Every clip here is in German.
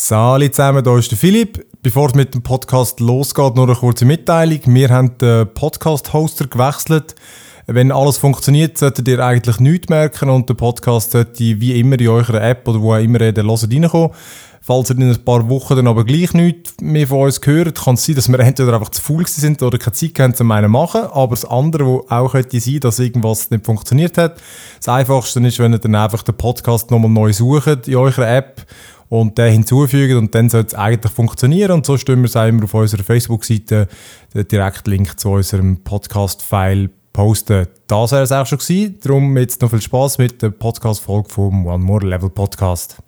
Salut zusammen, hier ist der Philipp. Bevor es mit dem Podcast losgeht, noch eine kurze Mitteilung. Wir haben den Podcast-Hoster gewechselt. Wenn alles funktioniert, solltet ihr eigentlich nichts merken und der Podcast sollte wie immer in eurer App oder wo auch immer ihr hört reinkommen. Falls ihr in ein paar Wochen dann aber gleich nichts mehr von uns hört, kann es sein, dass wir entweder einfach zu faul sind oder keine Zeit haben, zum einen machen. Aber das andere, wo auch könnte sein, dass irgendwas nicht funktioniert hat. Das Einfachste ist, wenn ihr dann einfach den Podcast nochmal neu sucht in eurer App und den hinzufügen und dann sollte es eigentlich funktionieren. Und so stellen wir es auch immer auf unserer Facebook-Seite den Direktlink zu unserem Podcast-File posten. Das wäre es auch schon gewesen. Darum jetzt noch viel Spaß mit der Podcast-Folge vom One More Level Podcast.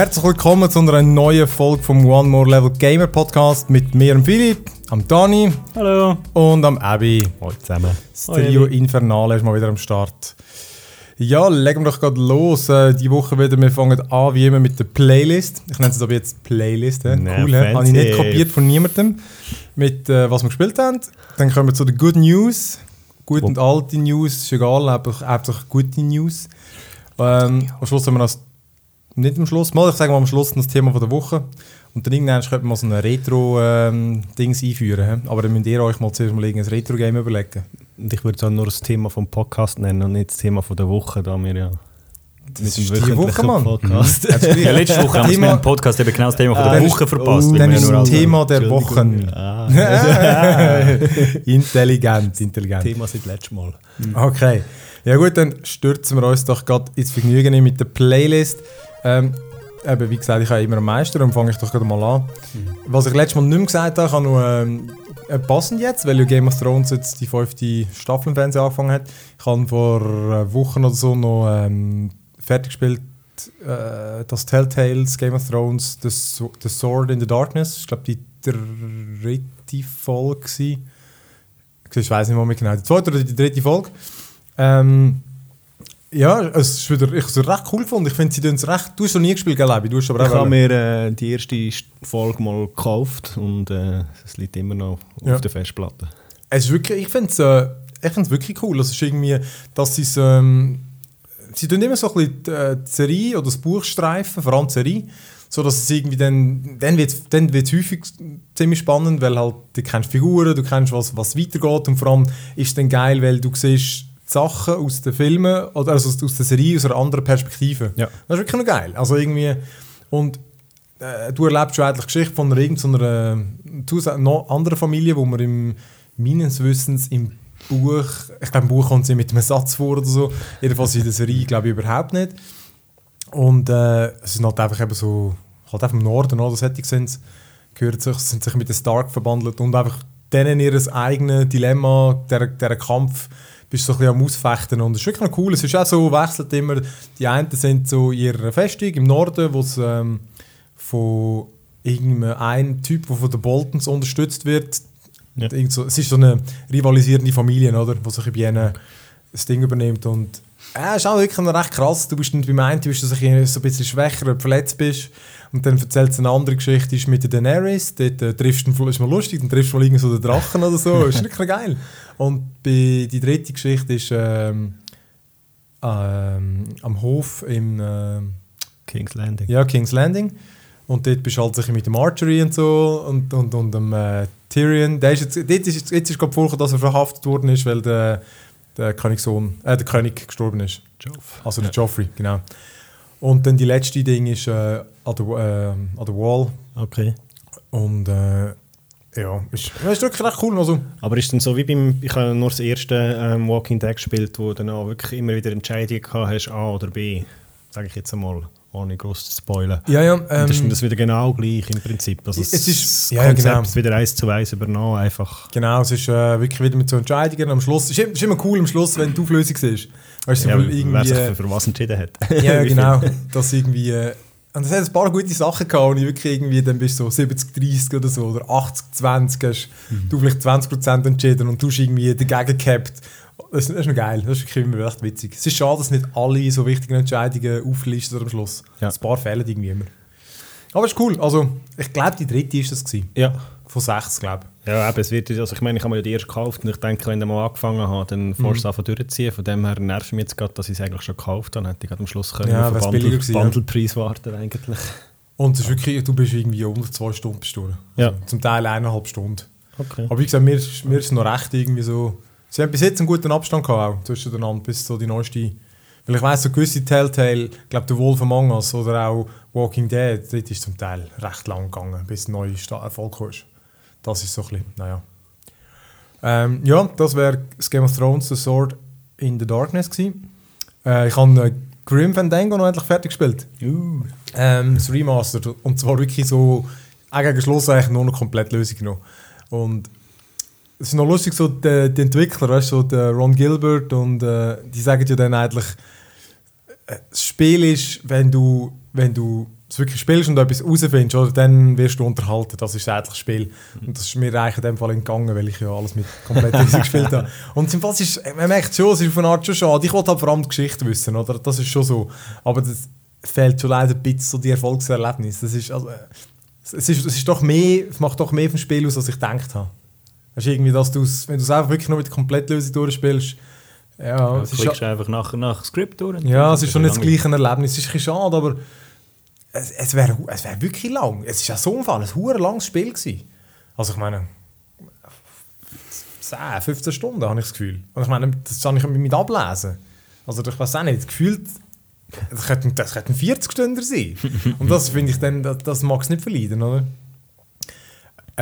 Herzlich willkommen zu einer neuen Folge vom One More Level Gamer Podcast mit mir, dem Philipp, am Dani Hallo. und am Abby. Hallo zusammen. Das Trio Infernale ist mal wieder am Start. Ja, legen wir doch gerade los. Äh, die Woche wieder, wir fangen an wie immer mit der Playlist. Ich nenne es aber jetzt Playlist. Äh. Na, Cool, habe ich nicht kopiert von niemandem. Mit äh, was wir gespielt haben. Dann kommen wir zu den Good News. Gute und alte News, ist egal, einfach hauptsächlich gute News. Ähm, am Schluss haben wir noch, nicht am Schluss, mal, ich sage mal am Schluss das Thema von der Woche. Und dann irgendwann könnte man mal so ein Retro-Dings einführen. hä? Aber dann müsst ihr euch mal zuerst mal irgendein Retro-Game überlegen. Und ich würde es auch nur das Thema vom Podcast nennen und nicht das Thema von der Woche, da wir ja Das ist die Woche, Mann. Podcast. Ja, letzte Woche haben wir mit dem Podcast eben genau das Thema von Ah, der dann Woche verpasst. oh, Dann ist das Thema der. Wochen. Ah, intelligent, intelligent. Thema seit letztem Mal. Okay. Ja gut, dann stürzen wir uns doch gerade ins Vergnügen ein mit der Playlist. Ähm, eben, wie gesagt, ich habe immer am meisten, darum fange ich doch gerade mal an. Was ich letztes Mal nicht mehr gesagt habe, kann nur ähm, äh, passend jetzt, weil ja Game of Thrones jetzt die fünfte Staffel im Fernsehen angefangen hat. Ich habe vor äh, Wochen oder so noch ähm, fertig gespielt, äh, das Telltales Game of Thrones, The, So- the Sword in the Darkness. Ich glaube, die dritte Folge gewesen. Ich weiß nicht mehr genau, die zweite oder die dritte Folge. Ähm, ja, es ist wieder, ich habe es recht cool gefunden. Ich finde, sie tun es recht. Du hast noch nie gespielt, gell, Lebi? Du hast aber Ich habe mir äh, die erste St- Folge mal gekauft und äh, es liegt immer noch Ja. auf der Festplatte. Es ist wirklich, ich finde es äh, ich find's wirklich cool. Es ist irgendwie, dass sie es, ähm, sie tun immer so ein bisschen die, äh, die Serie oder das Buch streifen, vor allem die Serie, so dass es irgendwie dann, dann wird es dann wird's häufig ziemlich spannend, weil halt, du kennst Figuren, du kennst, was, was weitergeht und vor allem ist es dann geil, weil du siehst Sachen aus den Filmen oder also aus der Serie aus einer anderen Perspektive. Ja. Das ist wirklich noch geil. Also irgendwie, und äh, du erlebst schon eigentlich Geschichte von einer, irgendeiner äh, anderen Familie, wo man im, meines Wissens im Buch, ich glaube im Buch kommt sie mit einem Satz vor oder so, jedenfalls in der Serie glaube ich überhaupt nicht. Und äh, es sind halt einfach eben so, halt einfach im Norden oder solche sind gehört sich, sind sich mit den Stark verbandelt und einfach denen ihr eigenes Dilemma, der, der Kampf, bist du so ein bisschen am Ausfechten und es ist wirklich noch cool. Es ist auch so, wechselt immer, die einen sind so in ihrer Festung im Norden, wo es ähm, von irgendeinem einen Typ, der von den Boltons unterstützt wird. Ja. So, es ist so eine rivalisierende Familie, oder? Die sich bei ihnen das Ding übernimmt. Und äh, ist auch wirklich recht krass. Du bist dann beim einen bist du so ein so ein bisschen schwächer, wenn du verletzt bist. Und dann erzählt es eine andere Geschichte, ist mit der Daenerys. Dort äh, triffst du, ist mal lustig, dann triffst du mal irgendwie so den Drachen oder so. ist wirklich geil. Und bei, die dritte Geschichte ist ähm, ähm, am Hof im ähm, King's Landing. ja, King's Landing. Und dort bist du halt mit dem Archery und so und, und, und dem äh, Tyrion. Der ist jetzt, dort ist, jetzt ist gerade vorgekommen, dass er verhaftet worden ist, weil der, der Königssohn, äh, der König gestorben ist. Joff. Also der Joffrey, genau. Und dann die letzte Ding ist äh, an, der, äh, an der Wall. Okay. Und äh, ja, ist, ja, ist wirklich recht cool. Also, Aber ist dann so wie beim, ich habe nur das erste ähm, Walking Dead gespielt, wo du dann auch wirklich immer wieder Entscheidungen gehabt hast, A oder B, sage ich jetzt einmal, ohne groß zu spoilern. ja, ja. Und das ist Ähm, das wieder genau gleich im Prinzip. Also Es das ist- das ja, Konzept genau. wieder eins zu eins übernommen, einfach. Genau, es ist äh, wirklich wieder mit so Entscheidungen am Schluss. Es ist, ist immer cool am Schluss, wenn die Auflösung ist. Weißt du, Ja, wer sich äh, für, für was entschieden hat. Ja, genau. Dass irgendwie, äh, Und es hat ein paar gute Sachen gehabt, und ich wirklich irgendwie, dann bist du so 70, 30 oder so, oder 80, 20, hast du vielleicht 20% entschieden und du hast irgendwie dagegen gehabt. Das, ist noch geil, das ist wirklich immer echt witzig. Es ist schade, dass nicht alle so wichtigen Entscheidungen auflisten am Schluss. Ja. Ein paar fehlen irgendwie immer. Aber es ist cool, also ich glaube, die dritte ist das gewesen. Ja. Von sechs, glaube Ja, eben, es wird, also ich meine, ich habe mir ja die erst gekauft und ich denke, wenn ich mal angefangen habe, dann fährst du es einfach durchziehen. Von dem her nervt mich jetzt gerade, dass ich es eigentlich schon gekauft habe. Dann hätte ich gerade am Schluss können Ja, auf den Bundle, gewesen, ja. Bundlepreis warten eigentlich. Und es ist wirklich, du bist irgendwie unter zwei Stunden du durch. Ja. Also Zum Teil eineinhalb Stunden. Okay. Aber wie gesagt, mir, ist- mir ist es noch recht irgendwie so. Sie haben bis jetzt einen guten Abstand gehabt, auch zwischeneinander, bis so die neueste. Weil ich weiss, so gewisse Telltale, ich glaube, The Wolf Among Us oder auch Walking Dead, dort ist zum Teil recht lang gegangen, bis ein neuer Erfolg kam. Das ist so ein bisschen, naja. Ähm, ja, das wäre das Game of Thrones, The Sword in the Darkness gewesen. Äh, ich habe äh, Grim Fandango noch endlich fertig gespielt. Uh. Ähm, das Remastered. Und zwar wirklich so, gegen Schluss eigentlich nur noch komplett Lösung genommen. Und es ist noch lustig, so die, die Entwickler, weißt, so der Ron Gilbert und äh, die sagen ja dann eigentlich, äh, das Spiel ist, wenn du, wenn du es wirklich spielst und etwas herausfindest, oder, dann wirst du unterhalten. Das ist eigentlich das Spiel. Und das ist mir eigentlich in dem Fall entgangen, weil ich ja alles mit komplett gespielt habe. Und im Fall ist, man merkt schon, es ist auf eine Art schon schade. Ich wollte halt vor allem die Geschichte wissen, oder? Das ist schon so. Aber das fehlt schon leider ein bisschen so die Erfolgserlebnis. Das ist, also, äh, es ist, es ist doch mehr, es macht doch mehr vom Spiel aus, als ich gedacht habe. Weißt du, irgendwie, dass du's, wenn du es einfach wirklich nur mit der Komplettlösung durchspielst, ja, Ja, es ist einfach nach, nach Skript durch. ja, es ist schon nicht das gleiche Erlebnis. Es ist ein schade, aber es, es wäre es wär wirklich lang. Es ist ja so ein Fall, ein hure langes Spiel gewesen. Also ich meine, 10, 15 Stunden habe ich das Gefühl. Und ich meine, das kann ich mit ablesen. Also ich weiß auch nicht, gefühlt, das könnten, das könnten 40 Stunden sein. Und das finde ich dann, das, das mag es nicht verleiden, oder?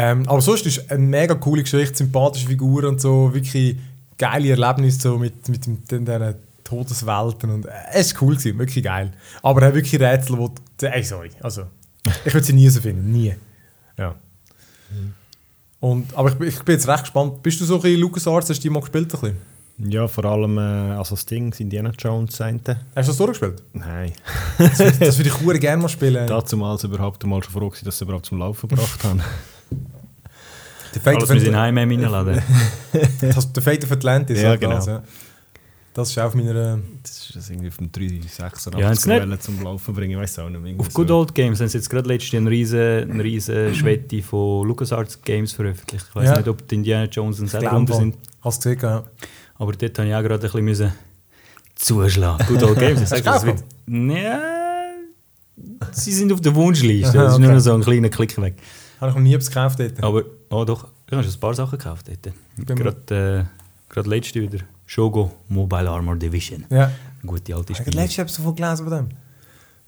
Ähm, aber sonst ist eine mega coole Geschichte, sympathische Figuren und so, wirklich geile Erlebnisse so mit, mit dem, den, diesen Todeswelten und äh, es war cool, gewesen, wirklich geil. Aber er hat wirklich Rätsel, wo, ey, sorry, also ich würde sie nie so finden, nie. Ja. Und, aber ich, ich bin jetzt recht gespannt. Bist du so ein bisschen LucasArts, hast du die mal gespielt? Ein bisschen? Ja, vor allem äh, also das Ding, Indiana Jones eine. Hast du das durchgespielt? Nein. Das, das würde ich gerne mal spielen. Dazumals überhaupt mal schon froh dass sie überhaupt zum Laufen gebracht haben. Der Fate Alles of in Atl- Heim reinladen. das- der Fate of Atlantis. Ja, genau. Das, ja. das ist auch auf meiner... Das ist das irgendwie auf dem 386er Ja, hat's nicht- Welle zum Laufen bringen, ich weiß auch nicht. Auf Good so. Old Games haben sie jetzt gerade letztens eine riesen, eine riesen Schwette von LucasArts Games veröffentlicht. Ich weiß Ja. nicht, ob die Indiana Jones und Ich selber glaube, unter sind. Hast du gesehen, ja. Aber dort habe ich auch gerade ein bisschen müssen zuschlagen. Good Old Games. Ich sag, Hast das du wird, ja, sie sind auf der Wunschliste. Das ist okay. nur noch so ein kleiner Klick weg. Habe ich noch nie gekauft dort. Aber, oh doch, ich habe schon ein paar Sachen gekauft dort. Gerade, äh, gerade letzte wieder. Shogo Mobile Armor Division. Ja. Gute alte Ich habe Spiele. letztes Jahr davon gelesen von dem.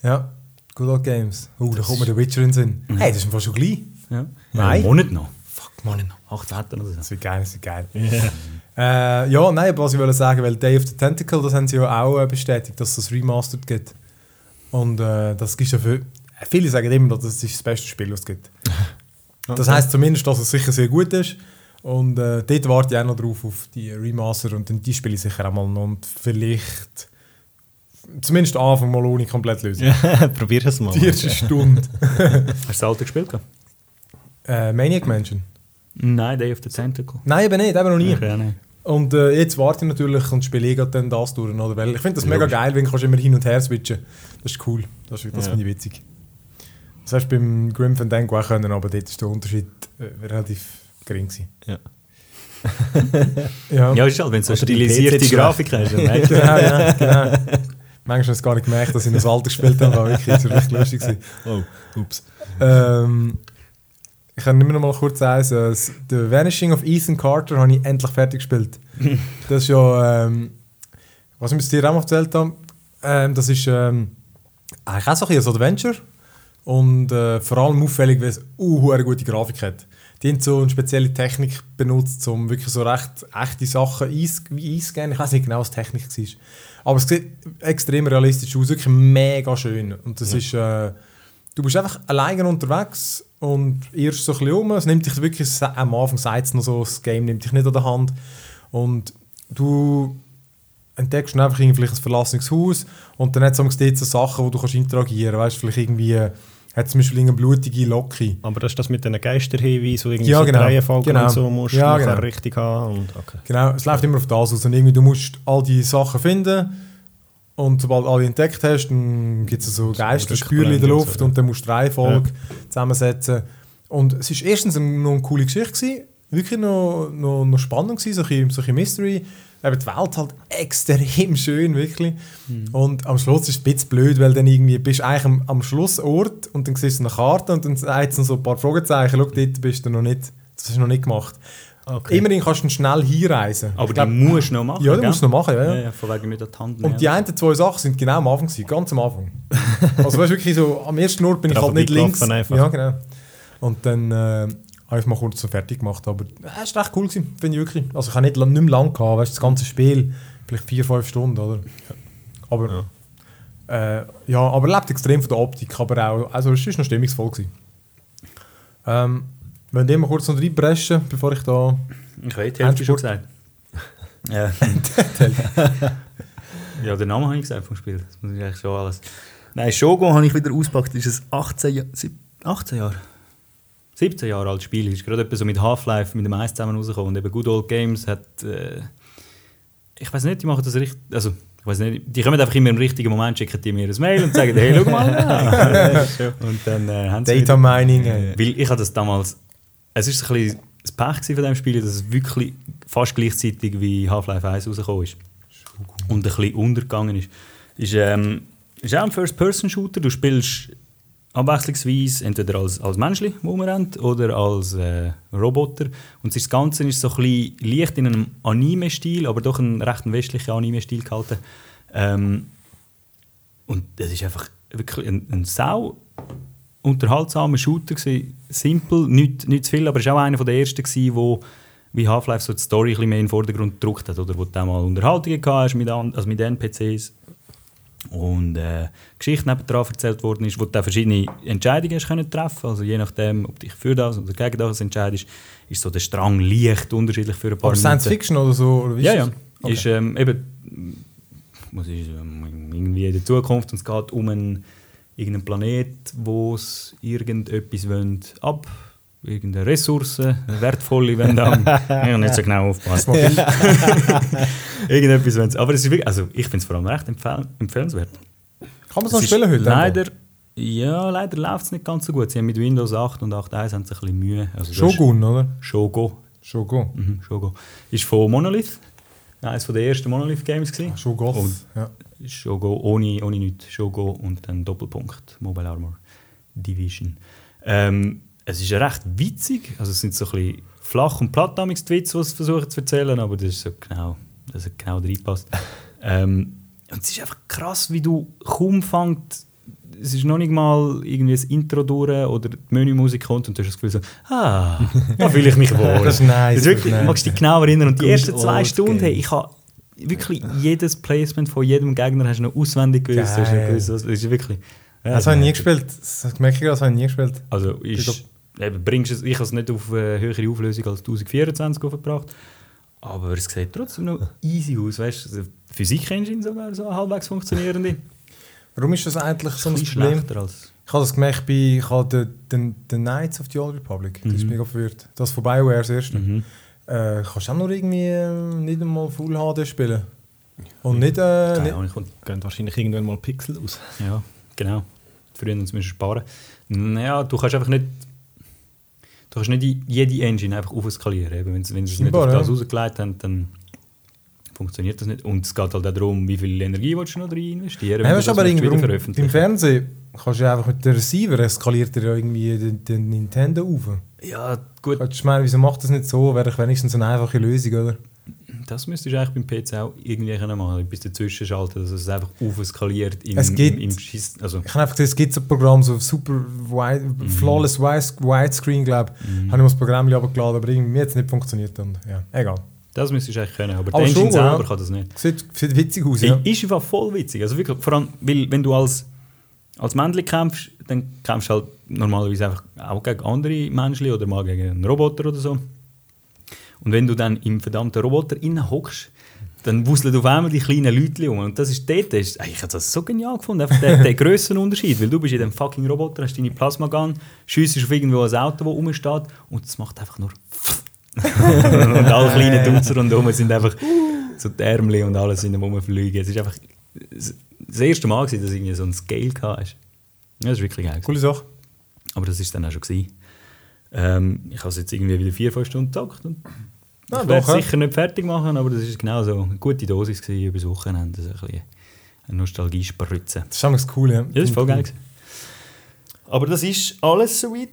Ja. Good Old Games. Oh, da kommt mir der Witcher in den Sinn. Hey, das ist einfach schon gleich. Ja. Nein. Einen Monat noch. Fuck, Monat noch. 18 oder so. Das wird geil, das wird geil. Äh, ja, nein, aber was ich wollte sagen, weil Day of the Tentacle, das haben sie ja auch äh, bestätigt, dass es das Remastered gibt. Und äh, das gibt ja für... Viele sagen immer, dass das ist das beste Spiel, was es gibt. Das heisst zumindest, dass es sicher sehr gut ist. Und äh, dort warte ich auch noch drauf auf die Remaster und dann die spiele ich sicher auch mal noch und vielleicht zumindest am Anfang mal ohne komplett lösen. Probier es mal. Die erste Stunde. Hast du das alte gespielt? äh, Maniac Mansion? Nein, Day of the Tentacle. Nein, eben nicht, eben noch nie. Auch nicht. Und äh, jetzt warte ich natürlich und spiele ich dann das durch. Oder? Weil ich finde das mega geil, wenn du immer hin und her switchen Das ist cool. Das, ist- das Ja. finde ich witzig. Das hast du beim Grim Fandango auch können, aber dort ist der Unterschied äh, relativ gering. Gewesen. Ja. Ja, Ja, ist halt, wenn du so die stilisierte Grafik hast, dann merkst du. genau, ja, genau. Manchmal hast du es gar nicht gemerkt, dass ich das Alter gespielt habe, aber wirklich, das war recht lustig. Gewesen. Oh, ups. Ähm, ich kann immer noch mal kurz sagen, äh, The Vanishing of Ethan Carter habe ich endlich fertig gespielt. das ist ja, ähm, was ich dir auch mal erzählt habe, ähm, das ist ähm, eigentlich auch so ein, bisschen ein Adventure und äh, vor allem auffällig, weil es eine gute Grafik hat. Die haben so eine spezielle Technik benutzt, um wirklich so recht echte Sachen einzugehen. Ich weiß nicht genau, was die Technik war. Aber es sieht extrem realistisch aus, wirklich mega schön. Und das ist, äh, du bist einfach alleine unterwegs und irrst so ein bisschen um. Es nimmt dich wirklich, am Anfang sagt es noch so, das Game nimmt dich nicht an der Hand. Und du entdeckst du einfach irgendwie ein verlassenes Haus und dann hat es dort so Sachen, wo du kannst interagieren kannst. Weißt du, vielleicht irgendwie hat zum Beispiel eine blutige Locke. Aber das ist das mit den Geisterhinweisen, wo irgendwie Ja, so genau. Reihenfolge Genau. und so musst Ja, genau. richtig haben. Und, okay. Genau, es läuft immer auf das aus. Und irgendwie, du musst all die Sachen finden und sobald du alle entdeckt hast, dann gibt es so Geisterspürchen in der Rückblende und Luft so, und dann musst du die Reihenfolge zusammensetzen. Und es war erstens noch eine coole Geschichte, gewesen, wirklich noch, noch, noch spannend, gewesen, so ein bisschen, so ein bisschen Mystery. Eben die Welt halt extrem schön, wirklich. Und am Schluss ist es ein bisschen blöd, weil dann irgendwie bist du eigentlich am, am Schlussort und dann siehst du eine Karte und dann sagt es noch so ein paar Fragezeichen. Schau, dort bist du noch nicht, das ist noch nicht gemacht. Okay. Immerhin kannst du schnell hinreisen. Aber glaub- musst du noch machen. ja, du gell? musst es noch machen, ja. Ja, ja. von wegen nicht an die Hand Und die einen zwei Sachen sind genau am Anfang, gewesen, ganz am Anfang. also weißt, du, wirklich so, am ersten Ort bin ich halt nicht links. einfach. Ja, genau. Und dann äh, habe ich mal kurz so fertig gemacht, aber es war echt cool, gewesen, finde ich wirklich. Also ich habe nicht, lang- nicht mehr lang gehabt, weißt, du, das ganze Spiel, vielleicht vier, fünf Stunden, oder? Aber ja, äh, ja aber er lebt extrem von der Optik, aber auch, also es war noch stimmungsvoll. Gewesen. Ähm, wenn wir mal kurz noch reinpreschen, bevor ich da... Ich habe eh die Hälfte schon gesagt. Ja. ja, den Namen habe ich gesagt vom Spiel. Das muss ich eigentlich schon alles. Nein, Shogo habe ich wieder ausgepackt. Das ist ein 18, Ja- sieb- 18 Jahre. 17 Jahre altes Spiel. Ist gerade so mit Half-Life mit dem Eis zusammen rausgekommen. Und eben Good Old Games hat. Äh, ich weiß nicht, die machen das richtig. Also, ich weiß nicht, die kommen einfach immer im richtigen Moment, schicken die mir ein Mail und sagen, hey, schau mal. Ja. und dann äh, haben sie Data Mining. Äh, weil ich hatte das damals. Es ist ein bisschen das Pech von diesem Spiel, dass es wirklich fast gleichzeitig wie Half-Life 1 rausgekommen ist. Und ein bisschen untergegangen ist. Ist, ähm, ist auch ein First-Person-Shooter. Du spielst abwechslungsweise entweder als, als Menschli, wo man rennt, oder als äh, Roboter. Und das Ganze ist so ein bisschen leicht in einem Anime-Stil, aber doch ein recht westlicher Anime-Stil gehalten. Ähm, und das ist einfach wirklich ein, ein sau unterhaltsamer Shooter gewesen. Simpel, nicht, nicht zu viel, aber es war auch einer der ersten, gewesen, wo wie Half-Life so die Story ein bisschen mehr in den Vordergrund gedrückt hat, oder wo du dann mal Unterhaltungen gehabt hast mit, an, also mit NPCs und äh, Geschichte nebendran erzählt worden ist, wo du verschiedene Entscheidungen hast können treffen Also je nachdem, ob du dich für das oder gegen das entscheidest, ist so der Strang leicht unterschiedlich für ein paar aber Science Minuten. Fiction oder so? Oder Ja, ja. Okay. Ist ähm, eben was ist, ähm, irgendwie in der Zukunft und es geht um einen, irgendeinen Planet, wo es irgendetwas wollen, ab irgendeine Ressource, eine wertvolle, wenn dann ja, nicht so genau aufpassen. Irgendetwas sie. Aber es ist wirklich, also ich finde es vor allem recht empfehl empfehlenswert. Kann man Es ist spielen heute? Leider, ja, leider läuft es nicht ganz so gut. Sie haben mit Windows 8 und 8.1 haben sie ein bisschen Mühe. Also Shogun, oder? Shogo. Shogun. Mhm, Shogo. Ist von Monolith. Eines der ersten Monolith-Games. gewesen. Shogun. Und Ja. Shogo ohne, ohne nichts. Shogo und dann Doppelpunkt Mobile Armor Division. Ähm, es ist ja recht witzig. Also es sind so ein bisschen flach und platt die Witze, die sie versuchen zu erzählen, aber das ist so genau, dass es genau reinpasst. ähm, und es ist einfach krass, wie du kaum fängt es ist noch nicht mal irgendwie das Intro durch oder die Menümusik kommt und du hast das Gefühl so, ah, da fühle ich mich wohl. Das ist nice, Das ist wirklich, das magst dich genau erinnern. Und die ersten zwei Stunden, hey, ich habe wirklich jedes Placement von jedem Gegner hast du noch auswendig gewusst. Hast du Geil. gewusst, Das ist wirklich... Ja, Das habe ich nie gespielt. Das merke ich das habe ich nie gespielt. Also ist, eben, bringst es, ich habe es nicht auf äh, höhere Auflösung als 1024 aufgebracht, aber es sieht trotzdem noch easy aus. Weißt du, also Physik-Engine sogar so halbwegs funktionierende. Warum ist das eigentlich so Ein Problem? schlechter als... Ich habe das gemerkt bei ich habe den, den, Knights of the Old Republic. Das ist Mhm. mega verwirrt. Das von BioWare das erste. Mhm. Äh, kannst du auch noch irgendwie äh, nicht einmal Full HD spielen? Und nicht... Äh, Keine Ahnung, Gehen wahrscheinlich irgendwann mal Pixel aus. Ja, genau. Früher uns müssen sparen. Naja, du kannst einfach nicht. Du kannst nicht jede Engine einfach aufskalieren. Eben, Wenn sie wenn sie es nicht auf das ja. rausgelegt haben, dann funktioniert das nicht. Und es geht halt auch darum, wie viel Energie willst du noch rein investieren. Du das aber irgendwie, im Fernsehen kannst du ja einfach mit dem Receiver eskaliert er ja irgendwie den, den Nintendo auf. Ja, gut, Ich meine, wieso macht das nicht so? Wäre ich wenigstens eine einfache Lösung, oder? Das müsstest du eigentlich beim PC auch irgendwie machen etwas dazwischen schalten, dass es einfach aufskaliert im, Es gibt- im, im Schiss. Also, Ich habe einfach gesehen, es gibt so ein Programm, so super wide, Mhm. flawless wide- widescreen, glaube ich. Habe ich mal das Programm abgeladen, aber irgendwie mir hat es nicht funktioniert. Und, ja, egal. das müsstest du eigentlich können. Aber, Aber die Engine schon, ja. selber kann das nicht. Sieht, sieht witzig aus, ja. Ist einfach voll witzig. Also wirklich, vor allem, weil wenn du als, als Männchen kämpfst, dann kämpfst du halt normalerweise einfach auch gegen andere Menschen oder mal gegen einen Roboter oder so. Und wenn du dann im verdammten Roboter hockst, dann wuseln auf einmal die kleinen Leute um. Und das ist dort, ist, ich habe das so genial gefunden, einfach der, der Grössenunterschied. Weil du bist in dem fucking Roboter, hast deine Plasmagun, schiessest auf irgendwo ein Auto, das rumsteht und es macht einfach nur und alle kleinen Dudes rundherum sind einfach so die Ärmel und alles in dem rumfliegen. Es ist einfach das erste Mal, gewesen, dass irgendwie so ein Scale hatte. Ja, das ist wirklich geil. Coole Sache. Aber das war dann auch schon. Gewesen. Ähm, ich habe es jetzt irgendwie wieder vier, fünf Stunden gezockt. Und Ja, ich werde es sicher nicht fertig machen, aber das war genau so eine gute Dosis gewesen über das Wochenende. Das ist ein bisschen eine Nostalgie-Spritze. Das ist das Coole. Ja, Ja, das war voll geil. gewesen. Aber das ist alles soweit.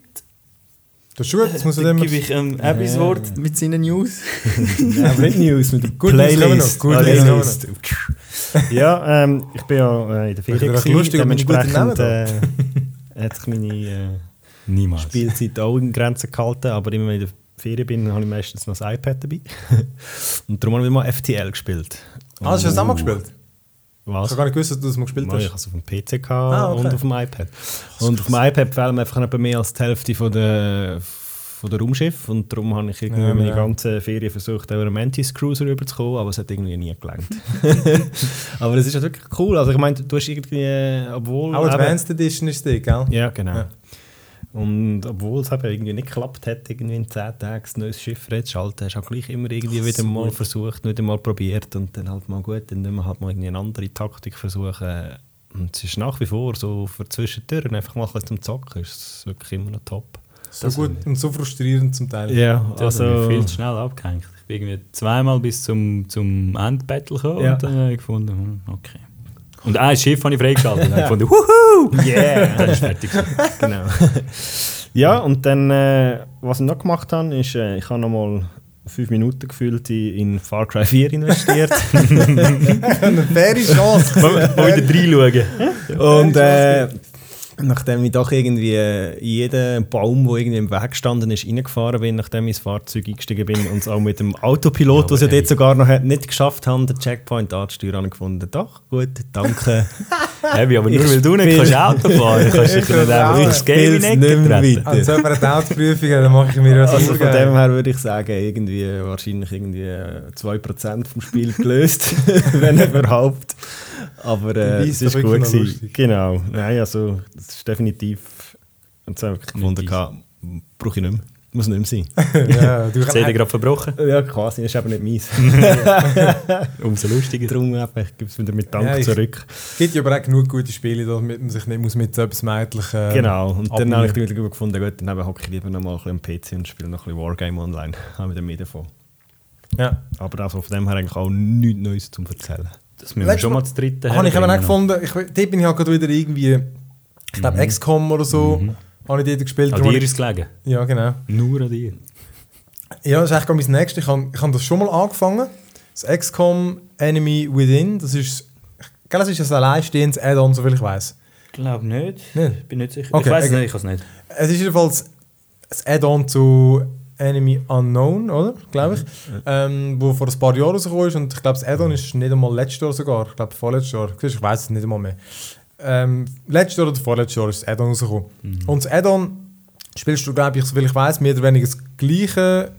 Das ist gut, das muss ich immer... gebe ich ähm, das Ja. Wort mit seinen News. Ja, mit News, mit der kommen Playlist. noch. Playlist. ja, ähm, ich bin ja äh, in der Ferien. gewesen, lustig, dementsprechend äh, hat sich meine äh, Niemals. Spielzeit auch in Grenzen gehalten, aber immer wenn ich in der Ferien bin, habe ich meistens noch das iPad dabei. Und darum habe ich mal FTL gespielt. Ah, hast du das auch mal gespielt? Ich Was? habe gar nicht gewusst, dass du das mal gespielt Mal, Ich hast. habe es auf dem PC gehabt Ah, okay. und auf dem iPad. Und auf dem iPad fehlen mir einfach etwa mehr als die Hälfte von der, von der Raumschiff und darum habe ich irgendwie Ja, meine ja. ganze Ferien versucht, über einen Mantis Cruiser rüberzukommen, aber es hat irgendwie nie gelangt. aber es ist halt wirklich cool. Also ich meine, du hast irgendwie, obwohl... Auch Advanced Edition ist die, gell? Ja, genau. Ja. Und obwohl es eben irgendwie nicht geklappt hat, irgendwie in 10 Tagen ein neues Schiff reinzuschalten, hast du auch gleich immer irgendwie wieder mal gut. versucht, wieder mal probiert und dann halt mal gut, dann müssen wir halt mal irgendwie eine andere Taktik versuchen. Und es ist nach wie vor so für zwischendurch einfach mal ein zum Zocken, ist es wirklich immer noch top. So gut und so frustrierend zum Teil. Ja, Also, also... viel zu schnell abgehängt. Ich bin irgendwie zweimal bis zum, zum Endbattle gekommen Ja. und dann habe ich gefunden, hm, okay. Und ein Schiff habe ich freigeschaltet und ich gefunden, wuhu! Yeah! Dann ist fertig. genau. ja, und dann, äh, was ich noch gemacht habe, ist, äh, ich habe noch mal fünf Minuten gefühlt in, in Far Cry 4 investiert. Eine faire Chance. Mal wieder reinschauen. Und äh, nachdem ich doch irgendwie äh, in jeden Baum, der irgendwie im Weg gestanden ist, reingefahren bin, nachdem ich ins Fahrzeug eingestiegen bin und es auch mit dem Autopilot, Ja, was ich aber dort sogar noch hat, nicht geschafft habe, den Checkpoint anzusteuern, habe ich gefunden, doch, gut, danke. Heavy, aber nur Ich weil du nicht kannst Auto fahren kannst, kannst du dich nicht einfach ins Game spiel's in nicht mehr treten. weiter. Also, wenn wir eine Autoprüfung haben, dann mache ich mir das Also von dem her würde ich sagen, irgendwie wahrscheinlich irgendwie äh, 2% vom Spiel gelöst, wenn überhaupt. Aber Dann äh, es wirklich gut gewesen. Genau. Nein, also das ist definitiv und so habe ich gefunden, brauche ich nicht mehr. Muss nicht mehr sein. ja, du CD gerade verbrochen, Ja, quasi, ist eben nicht meins. umso lustiger. Darum ich gebe es wieder mit Dank Ja, ich- zurück. Es gibt ja aber auch genug gute Spiele, damit man sich nicht muss mit so etwas Meidlichen... genau. Und dann habe ich die wieder gefunden, gut, dann hocke ich lieber noch mal ein bisschen am PC und spiele noch ein bisschen Wargame online. Habe wieder mehr davon. Ja. Aber also von dem her eigentlich auch nichts Neues zum Erzählen. Das müssen wir schon Mal- mal zu dritten Habe ich eben auch gefunden, ich, dort bin ich halt gerade wieder irgendwie, ich glaube Mhm. XCOM oder so, habe ich dort gespielt. An dir habe ist es gelegen. Ja, genau. Nur an dir. Ja, das ist eigentlich mein nächstes. Ich habe ich hab das schon mal angefangen. Das XCOM Enemy Within, das ist, gell, das ist ein alleinstehendes Add-on, soviel ich weiß. Ich glaube nicht. Nicht? Ich bin nicht sicher. Okay, ich weiß es okay. nicht, ich kann es nicht. Es ist jedenfalls ein Add-on zu Enemy Unknown, oder? Glaube ich. Ähm, wo vor ein paar Jahren rausgekommen ist. Und ich glaube, das Add-on ist nicht einmal letztes Jahr sogar. Ich glaube, vorletztes Jahr. Ich weiß es nicht einmal mehr. Ähm, letztes Jahr oder vorletztes Jahr ist das Add-on rausgekommen. Und das Add-on spielst du, glaube ich, soviel ich weiß, mehr oder weniger das gleiche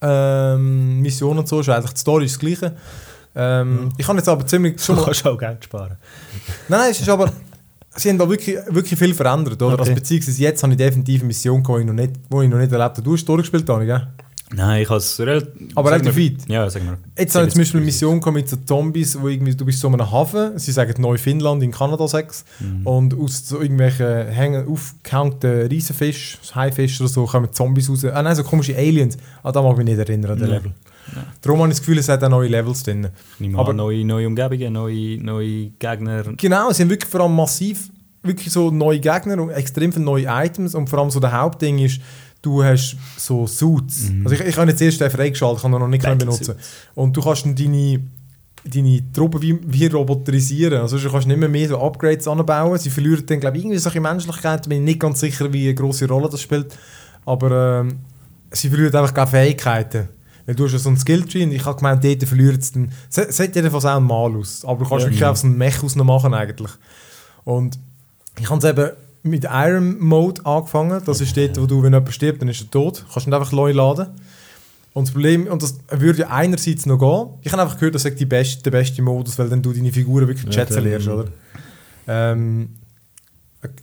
ähm, Mission und so. Ist eigentlich die Story ist das gleiche. Ähm, Ich kann jetzt aber ziemlich Du kannst auch Geld sparen. Nein, es ist aber. Sie haben da wirklich, wirklich viel verändert, oder? Okay. Also, beziehungsweise jetzt habe ich definitiv eine Mission die ich noch nicht, wo ich noch nicht erlebt habe. Du hast durchgespielt, Dani, gell? Nein, ich habe es relativ... Aber relativ weit. Ja, sag mal. Jetzt habe ich zum Beispiel eine Mission mit so Zombies, wo irgendwie, du bist so in einem Hafen, sie sagen Neufinnland in Kanada 6, Mhm. und aus so irgendwelchen hängen, aufgehängten Riesenfisch, Haifisch oder so, kommen Zombies raus. Ah nein, so komische Aliens. Ah, da mag ich mich nicht erinnern an den. Level. Darum habe ich das Gefühl, es hat auch neue Levels drin. Aber- neue, neue Umgebungen, neue, neue Gegner. Genau, es sind wirklich vor allem massiv wirklich so neue Gegner und extrem viele neue Items und vor allem so der Hauptding ist, du hast so Suits. Also ich, ich habe jetzt erst den freigeschaltet, kann noch nicht benutzen. Und du kannst dann deine, deine Truppen wie, wie roboterisieren. Also du kannst nicht mehr, mehr so Upgrades anbauen. Sie verlieren dann, glaube ich, irgendwie solche Menschlichkeit. Bin ich nicht ganz sicher, wie eine grosse Rolle das spielt. Aber ähm, sie verlieren einfach keine Fähigkeiten. Weil du hast ja so einen Skilltree und ich habe gemeint, dort verlieren sie dann... Es es sieht jedenfalls auch mal aus. Aber du kannst wirklich auch so einen Mech aus noch machen eigentlich. Und ich habe es eben mit Iron Mode angefangen. Das ist dort, wo du, wenn jemand stirbt, dann ist er tot. Du kannst nicht einfach neu laden. Und das Problem, und das würde ja einerseits noch gehen, ich habe einfach gehört, das ist die beste, der beste Modus, weil dann du deine Figuren wirklich schätzen dann- lernst, oder? Ähm,